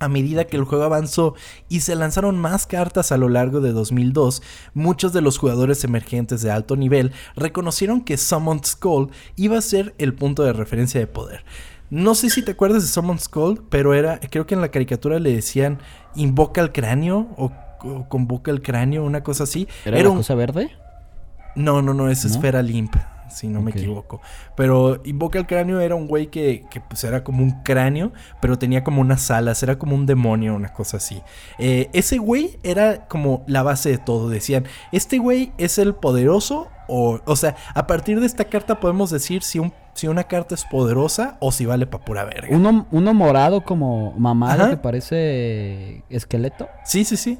A medida que el juego avanzó y se lanzaron más cartas a lo largo de 2002, muchos de los jugadores emergentes de alto nivel reconocieron que Summoned Skull iba a ser el punto de referencia de poder. No sé si te acuerdas de Summoned Skull, pero era, creo que en la caricatura le decían invoca el cráneo o, o convoca el cráneo, una cosa así. ¿Era, un- cosa verde? no, no, no, es ¿No? Esfera Limp, si no me equivoco. Pero Invoca el Cráneo era un güey que, que, pues era como un cráneo, pero tenía como unas alas, era como un demonio, una cosa así. Eh, ese güey era como la base de todo. Decían, este güey es el poderoso, o, o sea, a partir de esta carta podemos decir si, un, si una carta es poderosa o si vale para pura verga. Uno, uno morado como mamado Ajá. que parece esqueleto. Sí, sí, sí.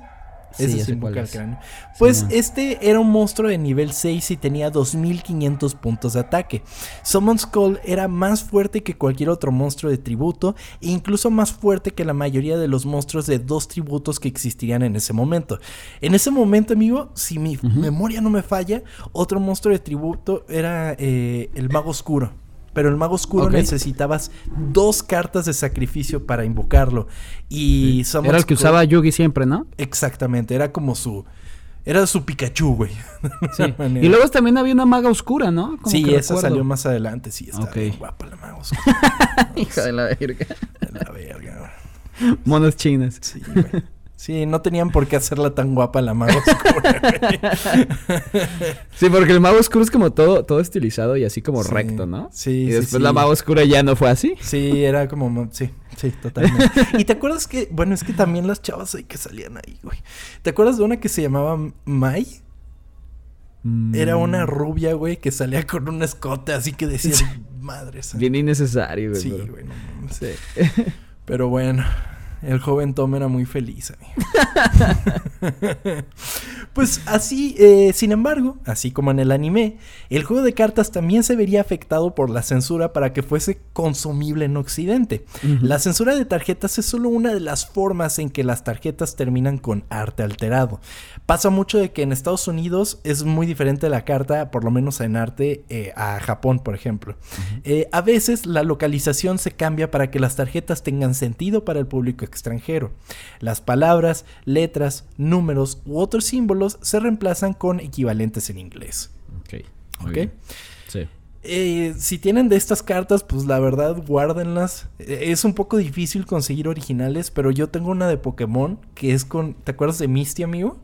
Sí, Ese ya sí sé invoca cuál el es. cráneo. Pues este era un monstruo de nivel 6 y tenía 2500 puntos de ataque. Summon Skull era más fuerte que cualquier otro monstruo de tributo e incluso más fuerte que la mayoría de los monstruos de dos tributos que existirían en ese momento. En ese momento, amigo, si mi memoria no me falla, otro monstruo de tributo era eh, el Mago Oscuro. Pero el Mago Oscuro necesitabas dos cartas de sacrificio para invocarlo. Y Summon Era el que usaba Yugi siempre, ¿no? Exactamente, era como su. Era su Pikachu, güey. de Sí. Y luego también había una maga oscura, ¿no? Como Sí, esa recuerdo. salió más adelante. Sí, está bien guapa la mago. Hija de la verga. la verga, güey. Monos chinas. Sí, güey. Sí, no tenían por qué hacerla tan guapa la mago oscura. Sí, porque el mago oscuro es como todo, todo estilizado y así como Sí. recto, ¿no? Sí, Y después sí. la maga oscura ya no fue así. Sí, era como. mo- Sí, sí, totalmente. y te acuerdas que. Bueno, es que también las chavas ahí que salían ahí, güey. ¿Te acuerdas de una que se llamaba Mai? Era una rubia, güey, que salía con un escote así que decía, madre santa". Bien innecesario, güey. Sí, güey, no mames. Sí. Pero bueno, el joven Tom era muy feliz, amigo. pues así, eh, sin embargo, así como en el anime, el juego de cartas también se vería afectado por la censura para que fuese consumible en Occidente. La censura de tarjetas es solo una de las formas en que las tarjetas terminan con arte alterado. Pasa mucho de que en Estados Unidos es muy diferente la carta, por lo menos en arte, eh, a Japón, por ejemplo. Eh, a veces la localización se cambia para que las tarjetas tengan sentido para el público extranjero. Las palabras, letras, números u otros símbolos se reemplazan con equivalentes en inglés. Ok. muy ¿Ok? bien. Sí. Eh, si tienen de estas cartas, pues la verdad, guárdenlas. Eh, Es un poco difícil conseguir originales, pero yo tengo una de Pokémon que es con. ¿Te acuerdas de Misty, amigo?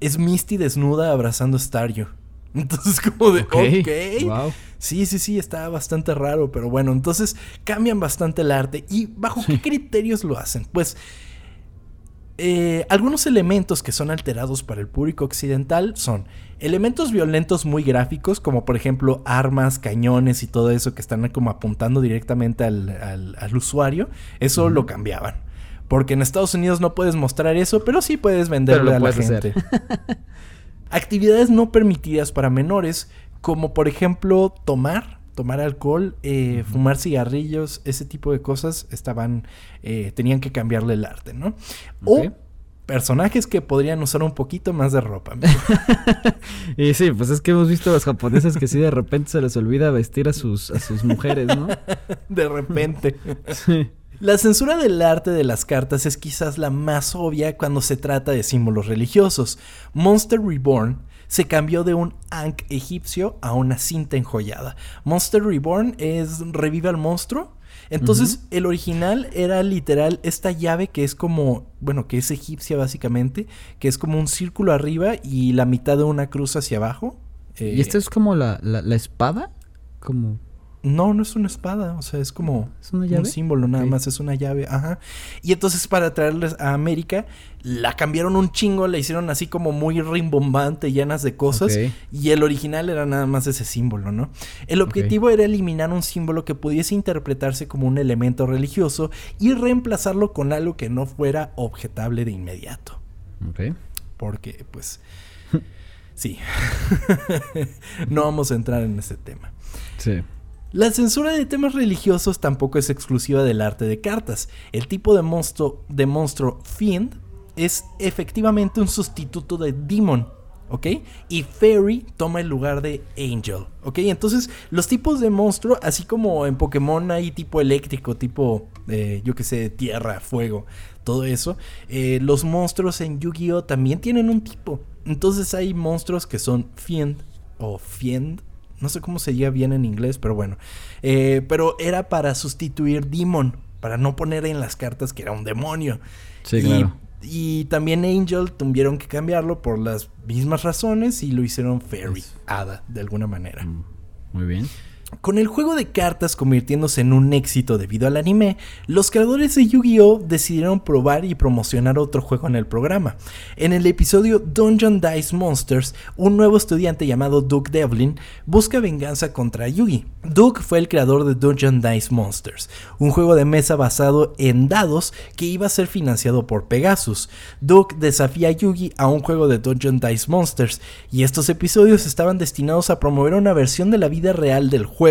Es Misty desnuda abrazando a Stario. Entonces, como de. Ok. Ok. Wow. Sí, sí, sí, está bastante raro, pero bueno, entonces cambian bastante el arte. ¿Y bajo qué criterios lo hacen? Pues eh, algunos elementos que son alterados para el público occidental son elementos violentos muy gráficos, como por ejemplo armas, cañones y todo eso que están como apuntando directamente al, al- al usuario. Eso lo cambiaban. Porque en Estados Unidos no puedes mostrar eso, pero sí puedes venderle lo a la gente. Actividades no permitidas para menores, como por ejemplo tomar, tomar alcohol, eh, fumar cigarrillos, ese tipo de cosas estaban, eh, tenían que cambiarle el arte, ¿no? O personajes que podrían usar un poquito más de ropa. Y sí, pues es que hemos visto a los japoneses que sí de repente se les olvida vestir a sus, a sus mujeres, ¿no? de repente. Sí. La censura del arte de las cartas es quizás la más obvia cuando se trata de símbolos religiosos. Monster Reborn se cambió de un Ankh egipcio a una cinta enjollada. Monster Reborn es revive al monstruo. Entonces, el original era literal esta llave que es como, bueno, que es egipcia básicamente, que es como un círculo arriba y la mitad de una cruz hacia abajo. Eh, ¿Y esta es como la, la, la espada? Como... No, no es una espada, o sea, es como ¿Es una un símbolo, nada más es una llave, ajá. Y entonces para traerles a América, la cambiaron un chingo, la hicieron así como muy rimbombante, llenas de cosas, y el original era nada más ese símbolo, ¿no? El objetivo era eliminar un símbolo que pudiese interpretarse como un elemento religioso y reemplazarlo con algo que no fuera objetable de inmediato. Ok. Porque, pues, sí, no vamos a entrar en ese tema. Sí. La censura de temas religiosos tampoco es exclusiva del arte de cartas. El tipo de monstruo, de monstruo Fiend es efectivamente un sustituto de Demon, ¿ok? Y Fairy toma el lugar de Angel, ¿ok? Entonces, los tipos de monstruo, así como en Pokémon hay tipo eléctrico, tipo, eh, yo que sé, tierra, fuego, todo eso, eh, los monstruos en Yu-Gi-Oh también tienen un tipo. Entonces hay monstruos que son Fiend o Fiend, no sé cómo se diga bien en inglés, pero bueno. Eh, pero era para sustituir Demon, para no poner en las cartas que era un demonio. Sí, y, claro. y también Angel tuvieron que cambiarlo por las mismas razones y lo hicieron Fairy, hada, de alguna manera. Mm, Muy bien. Con el juego de cartas convirtiéndose en un éxito debido al anime, los creadores de Yu-Gi-Oh decidieron probar y promocionar otro juego en el programa. En el episodio Dungeon Dice Monsters, un nuevo estudiante llamado Duke Devlin busca venganza contra Yugi. Duke fue el creador de Dungeon Dice Monsters, un juego de mesa basado en dados que iba a ser financiado por Pegasus. Duke desafía a Yugi a un juego de Dungeon Dice Monsters, y estos episodios estaban destinados a promover una versión de la vida real del juego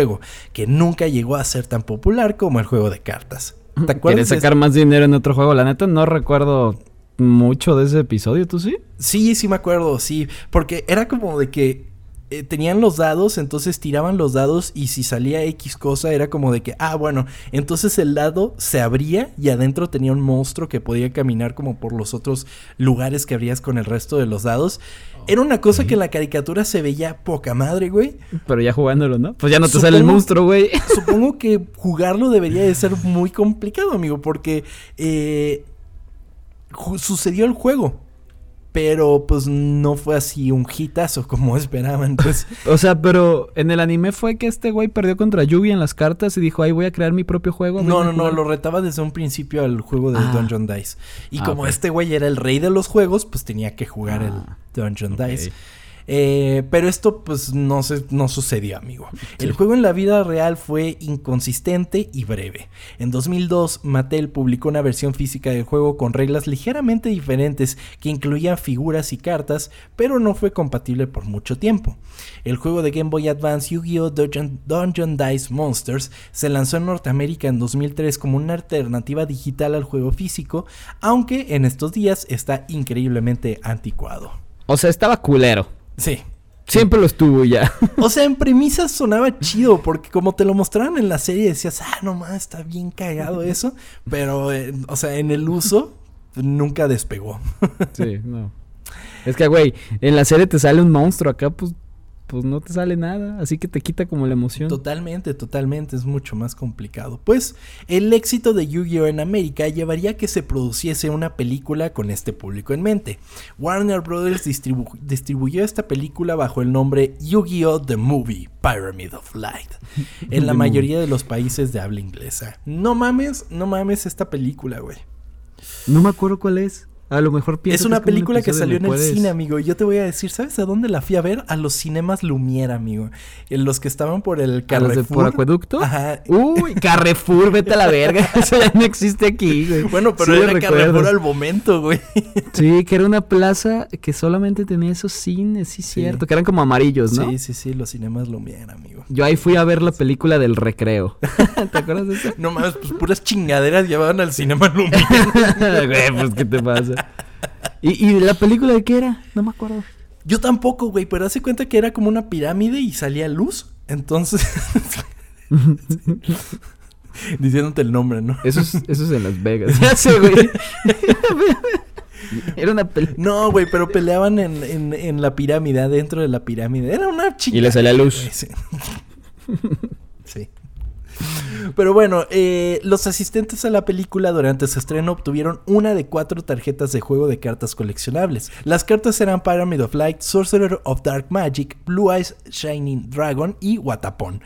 que nunca llegó a ser tan popular como el juego de cartas. ¿Te acuerdas? ¿Quieres sacar más dinero en otro juego? La neta no recuerdo mucho de ese episodio, ¿tú sí? Sí, sí me acuerdo, sí, porque era como de que eh, tenían los dados, entonces tiraban los dados y si salía X cosa era como de que, ah, bueno, entonces el dado se abría y adentro tenía un monstruo que podía caminar como por los otros lugares que abrías con el resto de los dados. Era una cosa que en la caricatura se veía poca madre, güey. Pero ya jugándolo, ¿no? Pues ya no te sale el monstruo, güey. Supongo que jugarlo debería de ser muy complicado, amigo, porque eh, sucedió el juego pero pues no fue así un hitazo como esperaban, pues. o sea, pero en el anime fue que este güey perdió contra Yugi en las cartas y dijo, ay, voy a crear mi propio juego. No, no, no, lo retaba desde un principio al juego de ah. Dungeon Dice. Y ah, como este güey era el rey de los juegos, pues tenía que jugar el ah, Dungeon Dice. Eh, pero esto pues no, se, no sucedió, amigo. El juego en la vida real fue inconsistente y breve. En 2002, Mattel publicó una versión física del juego con reglas ligeramente diferentes que incluían figuras y cartas, pero no fue compatible por mucho tiempo. El juego de Game Boy Advance Yu-Gi-Oh! Dungeon, Dungeon Dice Monsters se lanzó en Norteamérica en 2003 como una alternativa digital al juego físico, aunque en estos días está increíblemente anticuado. O sea, estaba culero. Sí. Siempre lo estuvo ya. O sea, en premisas sonaba chido, porque como te lo mostraron en la serie decías, ah, no más, está bien cagado eso. Pero, eh, o sea, en el uso nunca despegó. Sí, no. Es que, güey, en la serie te sale un monstruo, acá pues pues no te sale nada, así que te quita como la emoción. Totalmente, totalmente, es mucho más complicado. Pues el éxito de Yu-Gi-Oh en América llevaría a que se produciese una película con este público en mente. Warner Brothers distribuyó esta película bajo el nombre Yu-Gi-Oh The Movie, Pyramid of Light, en la mayoría de los países de habla inglesa. No mames, no mames esta película, güey. No me acuerdo cuál es. A lo mejor Es una película que salió en el cine, amigo. Y yo te voy a decir, ¿sabes a dónde la fui a ver? A los cinemas Lumière, amigo. En los que estaban por el Carrefour. ¿A ¿Por acueducto? Ajá. Uy, Carrefour, vete a la verga. Eso ya no existe aquí, güey. Bueno, pero era Carrefour al momento, güey. Sí, que era una plaza que solamente tenía esos cines, sí, cierto. Que eran como amarillos, ¿no? Sí, sí, sí, los cinemas Lumière, amigo. Yo ahí fui a ver la película del recreo. ¿Te acuerdas de eso? No mames, pues puras chingaderas llevaban al cinema Lumière. güey, pues, ¿qué te pasa? ¿Y, ¿Y la película de qué era? No me acuerdo. Yo tampoco, güey, pero hace cuenta que era como una pirámide y salía luz. Entonces. Diciéndote el nombre, ¿no? Eso es, eso es en Las Vegas. Ya sé, güey. Era una pelea. No, güey, pero peleaban en, en, en, la pirámide, dentro de la pirámide. Era una chica. Y le salía luz. sí. Pero bueno, eh, los asistentes a la película durante su estreno obtuvieron una de cuatro tarjetas de juego de cartas coleccionables. Las cartas eran Pyramid of Light, Sorcerer of Dark Magic, Blue Eyes Shining Dragon y Watapon.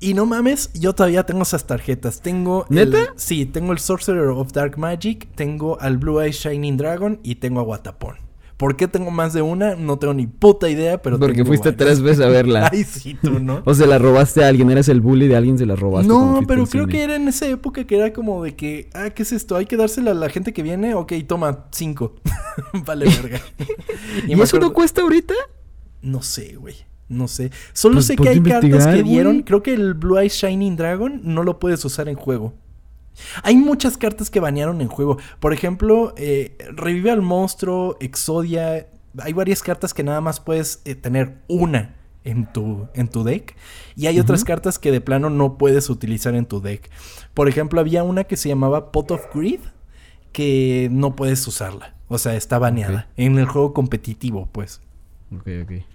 y no mames, yo todavía tengo esas tarjetas. Tengo. ¿Neta? sí, tengo el Sorcerer of Dark Magic, tengo al Blue Eyes Shining Dragon y tengo a Watapon. ¿Por qué tengo más de una? No tengo ni puta idea, pero. Porque fuiste tres veces a verla. Ay, sí, tú, ¿no? o se la robaste a alguien, eres el bully de alguien, se la robaste. No, pero creo que era en esa época que era como de que, ah, ¿qué es esto? Hay que dársela a la gente que viene. Ok, toma, cinco. vale, verga. ¿Y, eso no cuesta ahorita? No sé, güey. No sé. Solo pues sé que hay cartas que dieron. Creo que el Blue Eyes Shining Dragon no lo puedes usar en juego. Hay muchas cartas que banearon en juego. Por ejemplo, eh, revive al monstruo, Exodia. Hay varias cartas que nada más puedes eh, tener una en tu, en tu deck. Y hay otras cartas que de plano no puedes utilizar en tu deck. Por ejemplo, había una que se llamaba Pot of Greed. Que no puedes usarla. O sea, está baneada. En el juego competitivo, pues. Ok, ok.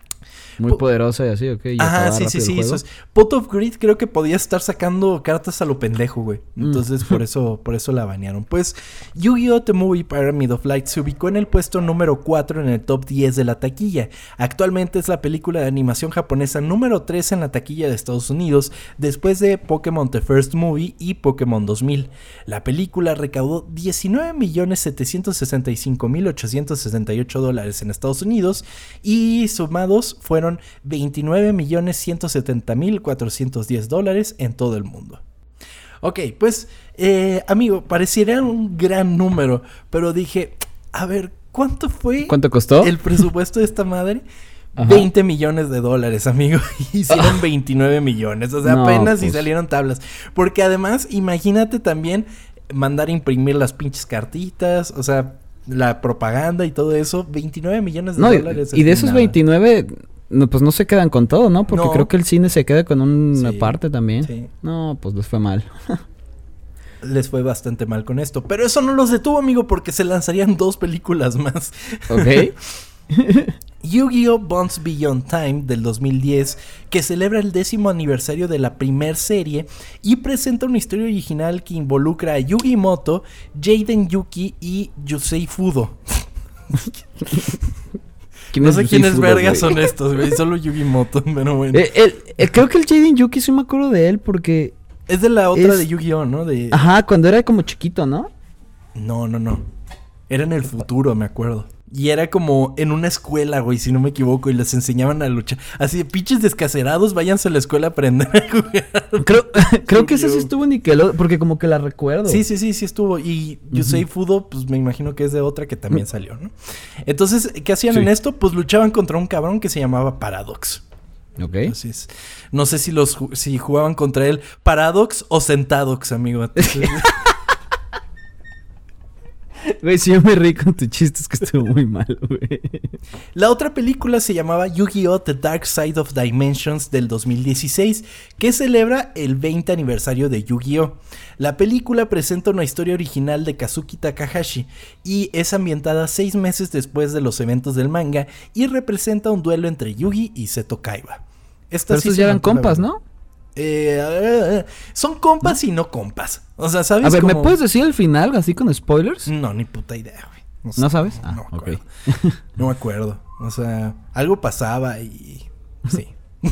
Muy poderosa y así, ok. y Ajá, sí, sí, sí. Eso es. Pot of Greed creo que podía estar sacando cartas a lo pendejo, güey. Mm. Entonces, por eso, por eso la banearon. Pues, Yu-Gi-Oh! The Movie Pyramid of Light se ubicó en el puesto número 4 en el top 10 de la taquilla. Actualmente es la película de animación japonesa número 3 en la taquilla de Estados Unidos, después de Pokémon The First Movie y Pokémon 2000. La película recaudó 19.765.868 dólares en Estados Unidos y sumados fueron 29.170.410 dólares en todo el mundo. Ok, pues eh, amigo, pareciera un gran número, pero dije, a ver, ¿cuánto fue ¿Cuánto costó? el presupuesto de esta madre? Ajá. 20 millones de dólares, amigo. Y Hicieron 29 millones. O sea, No, apenas si pues. salieron tablas. Porque además, imagínate también mandar a imprimir las pinches cartitas. O sea, la propaganda y todo eso. 29 millones de No, y, dólares. y de es esos nada. 29, no, pues no se quedan con todo, ¿no? Porque No. creo que el cine se queda con una Sí, parte también. sí. No, pues les fue mal. Les fue bastante mal con esto. Pero eso no los detuvo, amigo, porque se lanzarían dos películas más. ¿Ok? Yu-Gi-Oh! Bonds Beyond Time del 2010, que celebra el décimo aniversario de la primer serie y presenta una historia original que involucra a Yugi Moto, Jaden Yuki y Yusei Fudo. ¿Quién No sé quiénes vergas son estos, güey. Solo Yugi Moto, pero bueno. Eh, el- eh, creo que el Jaden Yuki sí me acuerdo de él porque... es de la otra es- de Yu-Gi-Oh, ¿no? De... Ajá, cuando era como chiquito, ¿no? No, no, no. Era en el futuro, me acuerdo. Y era como en una escuela, güey, si no me equivoco, y les enseñaban a luchar. Así de pinches descacerados, váyanse a la escuela a aprender a jugar. Creo, creo que esa sí estuvo en Nickelodeon, porque como que la recuerdo. Sí, sí, sí, sí estuvo. Y Yusei Fudo, pues me imagino que es de otra que también salió, ¿no? Entonces, ¿qué hacían Sí. en esto? Pues luchaban contra un cabrón que se llamaba Paradox. Ok. Entonces, no sé si los si jugaban contra él Paradox o Sentadox, amigo. Entonces, Güey, si yo me reí con tu chiste, es que estuvo muy mal, güey. La otra película se llamaba Yu-Gi-Oh! The Dark Side of Dimensions del 2016, que celebra el 20 aniversario de Yu-Gi-Oh! La película presenta una historia original de Kazuki Takahashi y es ambientada seis meses después de los eventos del manga y representa un duelo entre Yugi y Seto Kaiba. Esta Pero sí estos ya eran compas. ¿no? Eh, son compas y no compas. O sea, ¿sabes? A ver, ¿me puedes decir el final así con spoilers? No, ni puta idea, güey. sé, ¿No sabes? Ah, no me ok. acuerdo. No me acuerdo. O sea, algo pasaba y. Sí.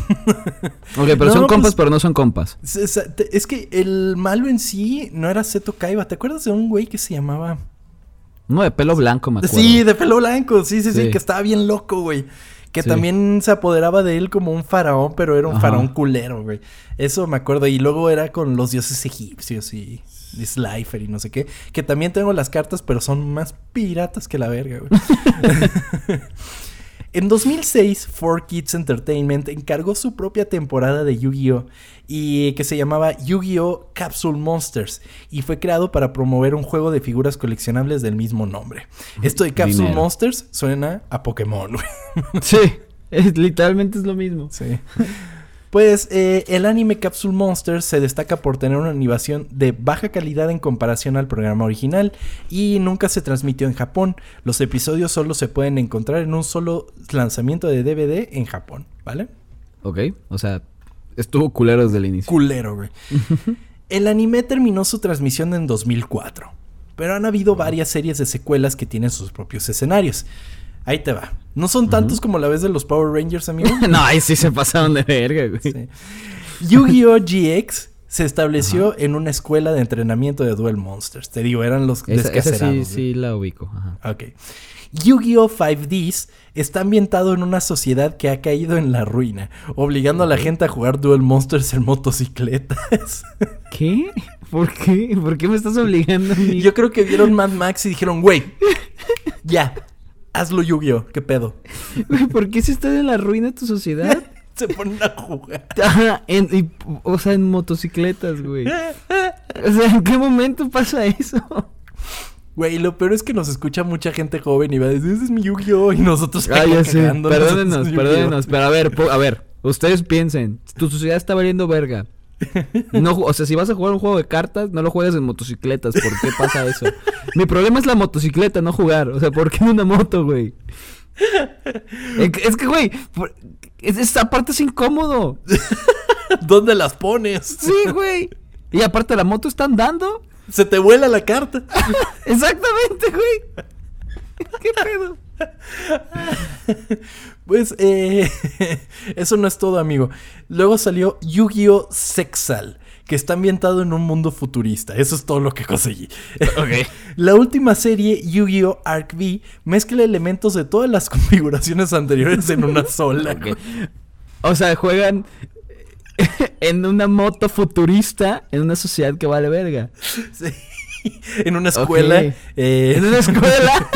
Ok, pero No, son pues- compas, pero no son compas. Es- que el malo en sí no era Seto Kaiba. ¿Te acuerdas de un güey que se llamaba? Uno de pelo blanco, me acuerdo. Sí, de pelo blanco. Sí, sí, sí, Sí. que estaba bien loco, güey. Que Sí. también se apoderaba de él como un faraón, pero era un Ajá. faraón culero, güey. Eso me acuerdo. Y luego era con los dioses egipcios y y Slifer y no sé qué. Que también tengo las cartas, pero son más piratas que la verga, güey. En 2006, 4Kids Entertainment encargó su propia temporada de Yu-Gi-Oh! y que se llamaba Yu-Gi-Oh! Capsule Monsters y fue creado para promover un juego de figuras coleccionables del mismo nombre. Esto de Capsule Dinero. Monsters suena a Pokémon, güey. Sí, es- literalmente es lo mismo. Sí. Pues eh, el anime Capsule Monsters se destaca por tener una animación de baja calidad en comparación al programa original y nunca se transmitió en Japón. Los episodios solo se pueden encontrar en un solo lanzamiento de DVD en Japón, ¿vale? Ok, o sea, estuvo culero desde el inicio. Culero, güey. El anime terminó su transmisión en 2004, pero han habido varias series de secuelas que tienen sus propios escenarios. Ahí te va. No son tantos como la vez de los Power Rangers, amigo. no, ahí sí se pasaron de verga, güey. Sí. Yu-Gi-Oh! GX se estableció en una escuela de entrenamiento de Duel Monsters. Te digo, eran los Esa, esa sí, güey. sí la ubico. Ajá. Ok. Yu-Gi-Oh! 5Ds está ambientado en una sociedad que ha caído en la ruina, obligando a la gente a jugar Duel Monsters en motocicletas. ¿Qué? ¿Por qué? ¿Por qué me estás obligando a mí? Yo creo que vieron Mad Max y dijeron, güey, ya, hazlo Yu-Gi-Oh! ¿Qué pedo? ¿Por qué se está en la ruina tu sociedad? Se ponen a jugar. Ajá, en, y- o sea, en motocicletas, güey. O sea, ¿en qué momento pasa eso? Güey, lo peor es que nos escucha mucha gente joven y va a decir, ese es mi Yu-Gi-Oh! Y nosotros Ah, ya sé. Perdónenos, perdónenos. Pero a ver, a ver, ustedes piensen. Tu sociedad está valiendo verga. No, o sea, si vas a jugar un juego de cartas, no lo juegues en motocicletas. ¿Por qué pasa eso? Mi problema es la motocicleta, no jugar. O sea, ¿por qué en una moto, güey? Es que- güey, por- Es- Esa parte es incómodo. ¿Dónde las pones? Sí, güey. Y aparte la moto está andando. Se te vuela la carta. Exactamente, güey. ¿Qué pedo? Pues eh, eso no es todo, amigo. Luego salió Yu-Gi-Oh! Sexal, que está ambientado en un mundo futurista. Eso es todo lo que conseguí. Ok. La última serie, Yu-Gi-Oh! Arc V, mezcla elementos de todas las configuraciones anteriores en una sola. O sea, juegan en una moto futurista en una sociedad que vale verga. Sí. En una escuela. Eh, En una escuela.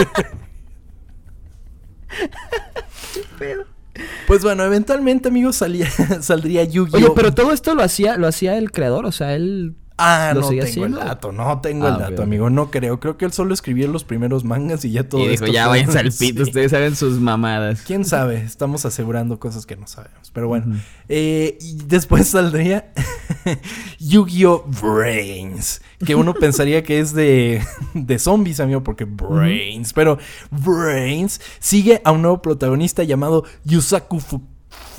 Pues bueno, eventualmente, amigos, salía, saldría Yu-Gi-Oh! Oye, pero todo esto lo hacía, lo hacía el creador, o sea, él. Ah, ¿Lo no tengo el dato, no tengo Ah, el dato, amigo. No creo. Creo que él solo escribió los primeros mangas y ya todo y dijo, esto ya fue- váyanse al pito, Sí. ustedes saben sus mamadas. ¿Quién sabe? Estamos asegurando cosas que no sabemos. Pero bueno. Eh, y después saldría Yu-Gi-Oh! Brains. Que uno pensaría que es de, de zombies, amigo, porque Brains. Pero Brains sigue a un nuevo protagonista llamado Yusaku Fu-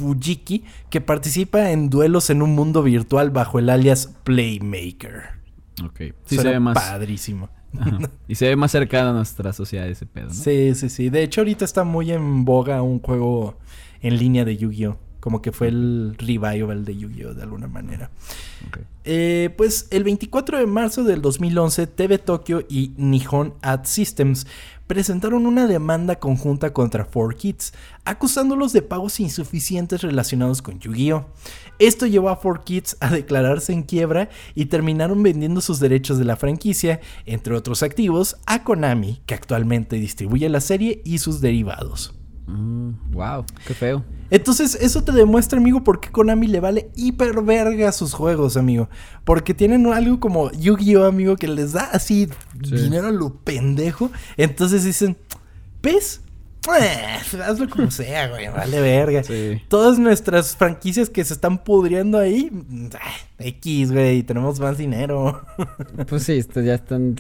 Fujiki, que participa en duelos en un mundo virtual bajo el alias Playmaker. Ok. Sí Suena se ve más. Padrísimo. Ajá. Y se ve más cercano a nuestra sociedad ese pedo, ¿no? Sí, sí, sí. De hecho, ahorita está muy en boga un juego en línea de Yu-Gi-Oh! Como que fue el revival de Yu-Gi-Oh! de alguna manera. Eh, pues el 24 de marzo del 2011, TV Tokyo y Nihon Ad Systems presentaron una demanda conjunta contra 4Kids, acusándolos de pagos insuficientes relacionados con Yu-Gi-Oh! Esto llevó a 4Kids a declararse en quiebra y terminaron vendiendo sus derechos de la franquicia, entre otros activos, a Konami, que actualmente distribuye la serie y sus derivados. Mm, wow, qué feo. Entonces, eso te demuestra, amigo, por qué Konami le vale hiper verga a sus juegos, amigo. Porque tienen algo como Yu-Gi-Oh, amigo, que les da así Sí. dinero a lo pendejo. Entonces dicen, ¿ves? Eh, hazlo como sea, güey, vale verga. Sí. Todas nuestras franquicias que se están pudriendo ahí, ah, X, güey, tenemos más dinero. Pues sí, ya están.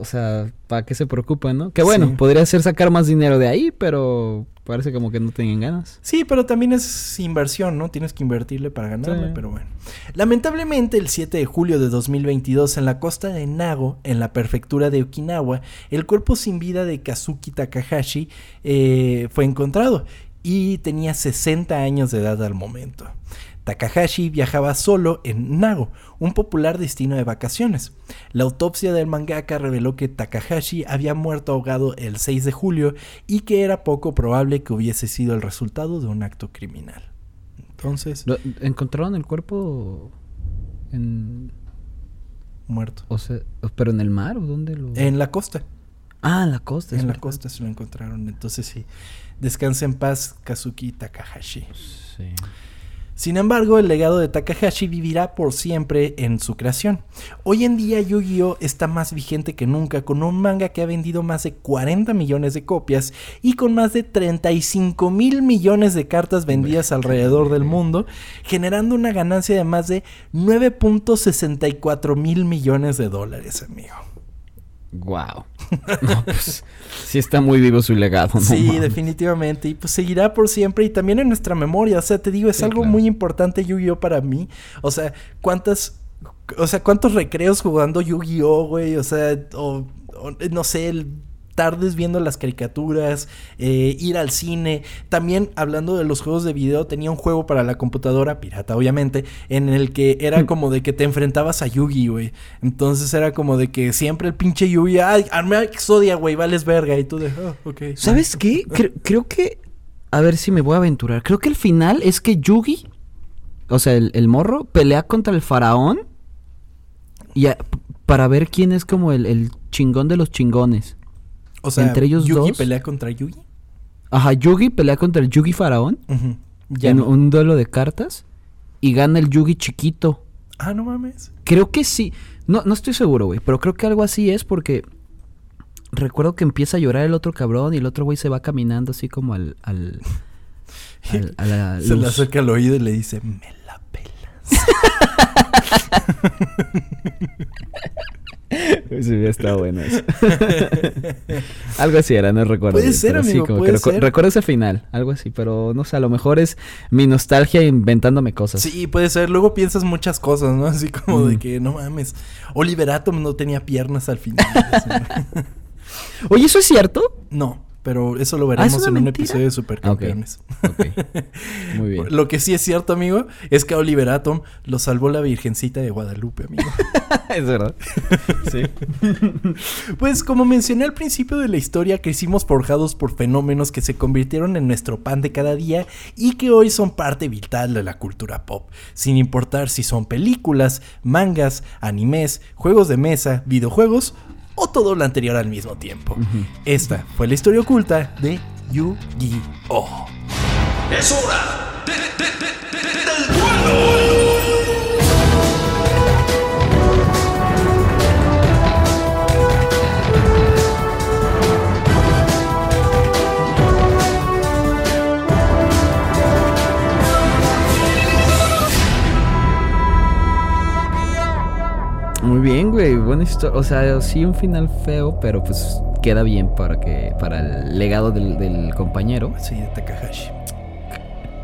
O sea, ¿para qué se preocupan, no? Que bueno, Sí. podría ser sacar más dinero de ahí, pero parece como que no tenían ganas. Sí, pero también es inversión, ¿no? Tienes que invertirle para ganarle, Sí. pero bueno. Lamentablemente, el 7 de julio de 2022, en la costa de Nago, en la prefectura de Okinawa, el cuerpo sin vida de Kazuki Takahashi eh, fue encontrado y tenía 60 años de edad al momento. Takahashi viajaba solo en Nago, un popular destino de vacaciones. La autopsia del mangaka reveló que Takahashi había muerto ahogado el 6 de julio y que era poco probable que hubiese sido el resultado de un acto criminal. Entonces, Lo- ¿Encontraron el cuerpo en. muerto. O sea, pero en el mar o dónde lo.? En la costa. Ah, en la costa. En la verdad. costa se lo encontraron. Entonces sí. Descansa en paz, Kazuki Takahashi. Sí. Sin embargo, el legado de Takahashi vivirá por siempre en su creación. Hoy en día Yu-Gi-Oh está más vigente que nunca con un manga que ha vendido más de 40 millones de copias y con más de 35 mil millones de cartas vendidas alrededor del mundo, generando una ganancia de más de 9.64 mil millones de dólares, amigo. Wow. No, pues. sí está muy vivo su legado, ¿no? Sí, mames. definitivamente. Y pues seguirá por siempre y también en nuestra memoria. O sea, te digo, es Sí, algo claro. muy importante Yu-Gi-Oh para mí. O sea, cuántas... O sea, cuántos recreos jugando Yu-Gi-Oh, güey. O sea, o, o, no sé, el- tardes viendo las caricaturas, eh, ir al cine. También hablando de los juegos de video, tenía un juego para la computadora, pirata obviamente, en el que era como de que te enfrentabas a Yugi, güey. Entonces era como de que siempre el pinche Yugi, ay, arma Exodia, güey, vales verga. Y tú de, oh, ok. ¿Sabes qué? Cre- creo que. A ver si me voy a aventurar. Creo que el final es que Yugi, o sea, el, el morro, pelea contra el faraón. Y a- para ver quién es como el, el chingón de los chingones. O sea, entre ellos Yugi dos. pelea contra Yugi. Ajá, Yugi pelea contra el Yugi faraón. Ya en no. un duelo de cartas. Y gana el Yugi chiquito. Ah, no mames. Creo que sí. No, no estoy seguro, güey. Pero creo que algo así es porque. Recuerdo que empieza a llorar el otro cabrón y el otro güey se va caminando así como al. al, al- a la Se le acerca al oído y le dice, me la pelas. Sí, está bueno eso. algo así era, no recuerdo. Puede ser, pero sí, amigo, como puede que recu- ser. Recuerdo ese final, algo así, pero no sé, a lo mejor es mi nostalgia inventándome cosas. Sí, puede ser. Luego piensas muchas cosas, ¿no? Así como de Mm. que, no mames, Oliver Atom no tenía piernas al final. Oye, ¿eso es cierto? no, pero eso lo veremos una en un episodio de Supercampeones. Muy bien. Lo que sí es cierto, amigo, es que a Oliver Atom lo salvó la Virgencita de Guadalupe, amigo. es verdad. Sí. Pues como mencioné al principio de la historia, crecimos forjados por fenómenos que se convirtieron en nuestro pan de cada día y que hoy son parte vital de la cultura pop, sin importar si son películas, mangas, animes, juegos de mesa, videojuegos o todo lo anterior al mismo tiempo. Esta fue la historia oculta de Yu-Gi-Oh! ¡Es hora de, de- de- de- del duelo! Muy bien, güey. Buena historia. O sea, sí, un final feo, pero pues queda bien para que para el legado del, del compañero. Sí, de Takahashi.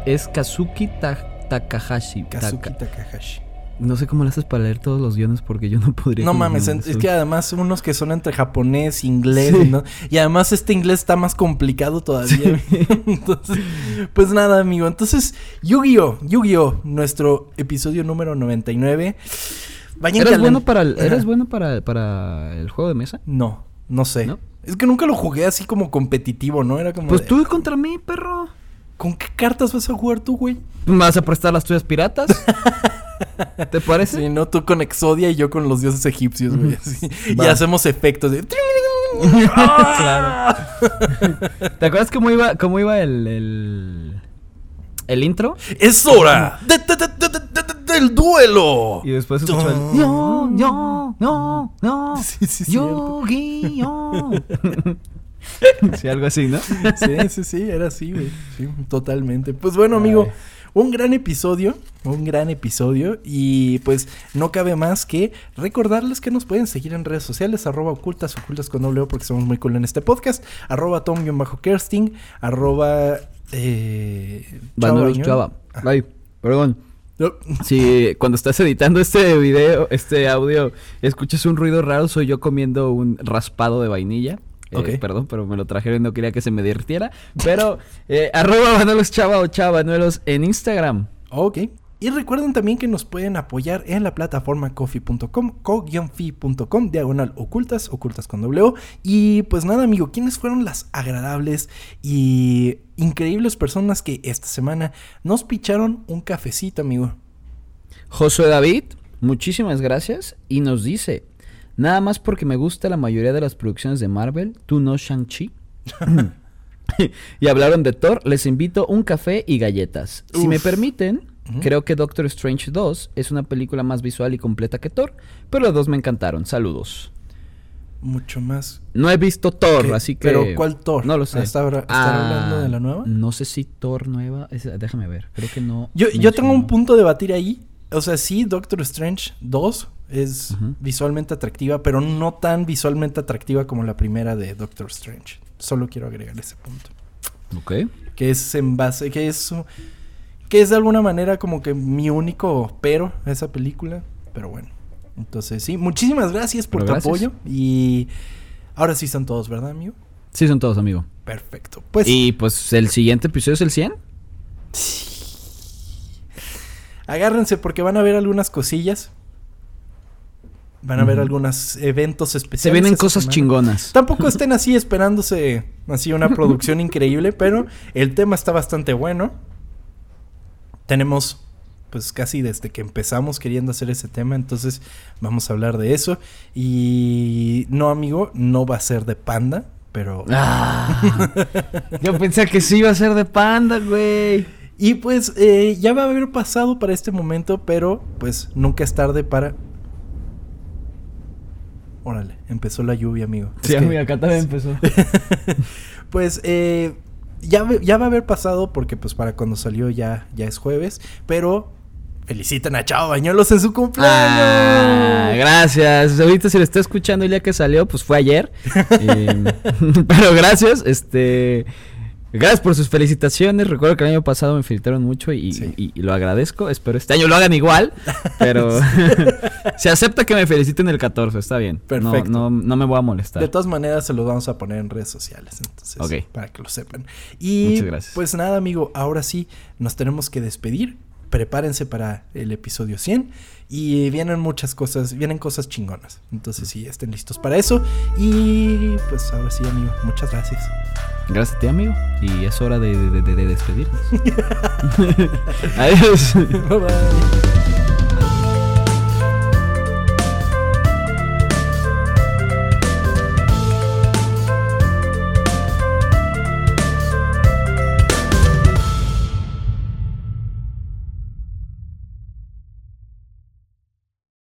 Es Kazuki Ta- Takahashi. Kazuki Taka- Takahashi. No sé cómo le haces para leer todos los guiones porque yo no podría. No mames, es que además unos que son entre japonés, inglés, Sí. ¿no? Y además este inglés está más complicado todavía. Entonces, pues nada, amigo. Entonces, Yu-Gi-Oh! Yu-Gi-Oh! Nuestro episodio número 99. Vayan ¿Eres bueno para el, Ajá. ¿eres bueno para, para el juego de mesa? No, no sé. ¿No? Es que nunca lo jugué así como competitivo, ¿no? Era como Pues de, tú contra mí, perro. ¿Con qué cartas vas a jugar tú, güey? ¿Me vas a prestar las tuyas piratas? ¿Te parece? Sí, no, tú con Exodia y yo con los dioses egipcios, güey. así. Y hacemos efectos de... claro. ¿Te acuerdas cómo iba, cómo iba el, el, el intro? ¡Es hora de- de- de- del duelo! Y después escuchó el. No, no, no, no. Sí, sí, cierto. Yu-Gi-Oh. sí, algo así, ¿no? Sí, sí, sí, era así, güey. Sí, totalmente. Pues bueno, amigo, un gran episodio, un gran episodio. Y pues no cabe más que recordarles que nos pueden seguir en redes sociales, arroba ocultas, ocultas con doble O, porque somos muy cool en este podcast, arroba tom-kersting, arroba... Eh, Chava Chava. Ay, perdón. Si cuando estás editando este video, este audio, escuchas un ruido raro, soy yo comiendo un raspado de vainilla. Eh, Ok. Perdón, pero me lo trajeron y no quería que se me derritiera. Pero, eh, arroba Vanuelos Chava o Chavanuelos en Instagram. Ok. Y recuerden también que nos pueden apoyar en la plataforma coffee.com, co-fi.com, diagonal ocultas, ocultas con doble O. Y pues nada, amigo, ¿quiénes fueron las agradables y increíbles personas que esta semana nos picharon un cafecito, amigo? Josué David, muchísimas gracias. Y nos dice: Nada más porque me gusta la mayoría de las producciones de Marvel, tú no Shang-Chi. y hablaron de Thor, les invito un café y galletas. Si me Uf. Creo que Doctor Strange 2 es una película más visual y completa que Thor, pero los dos me encantaron. Saludos. Mucho más. No he visto Thor, ¿Qué? así que. ¿Pero cuál Thor? No lo sé. ¿Hasta ahora- están hablando de la nueva? No sé si Thor nueva. es- déjame ver. Creo que no. Yo, yo tengo un punto de batir ahí. O sea, sí, Doctor Strange 2 es visualmente atractiva, pero no tan visualmente atractiva como la primera de Doctor Strange. Solo quiero agregar ese punto. Ok. Que es en base, que es, que es de alguna manera como que mi único pero a esa película. Pero bueno, entonces sí, muchísimas gracias por Pero tu gracias. apoyo. Y ahora sí están todos, ¿verdad, amigo? Sí, son todos, amigo. Perfecto. Pues Y pues el siguiente episodio es el 100. agárrense porque van a ver algunas cosillas. Van a ver Ujú. algunos eventos especiales. Se vienen cosas semana. chingonas. Tampoco estén así esperándose así una producción increíble, pero el tema está bastante bueno. Tenemos pues casi desde que empezamos queriendo hacer ese tema, entonces vamos a hablar de eso. Y no, amigo, no va a ser de panda, pero... Ah, yo pensé que sí iba a ser de panda, güey. Y pues eh, ya va a haber pasado para este momento, pero pues nunca es tarde para... Órale, empezó la lluvia, amigo. Es Sí, que- amiga, acá también empezó. pues eh, ya, ya va a haber pasado porque pues para cuando salió ya, ya es jueves, pero feliciten a Chao Bañuelos en su cumpleaños. Ah, gracias. Ahorita si lo está escuchando el día que salió, pues fue ayer. Eh, pero gracias, este. Gracias por sus felicitaciones. Recuerdo que el año pasado me felicitaron mucho y, Sí. y- y lo agradezco. Espero este año lo hagan igual. Pero se acepta que me feliciten el 14, está bien. Perfecto. No, no, me voy a molestar. De todas maneras, se los vamos a poner en redes sociales, entonces, para que lo sepan. Y Muchas gracias. pues nada, amigo, ahora sí, nos tenemos que despedir. Prepárense para el episodio 100 y vienen muchas cosas, vienen cosas chingonas. Entonces sí, estén listos para eso. Y pues ahora sí, amigo, muchas gracias. Gracias a ti, amigo. Y es hora de, de- de- de despedirnos. Adiós. Bye bye.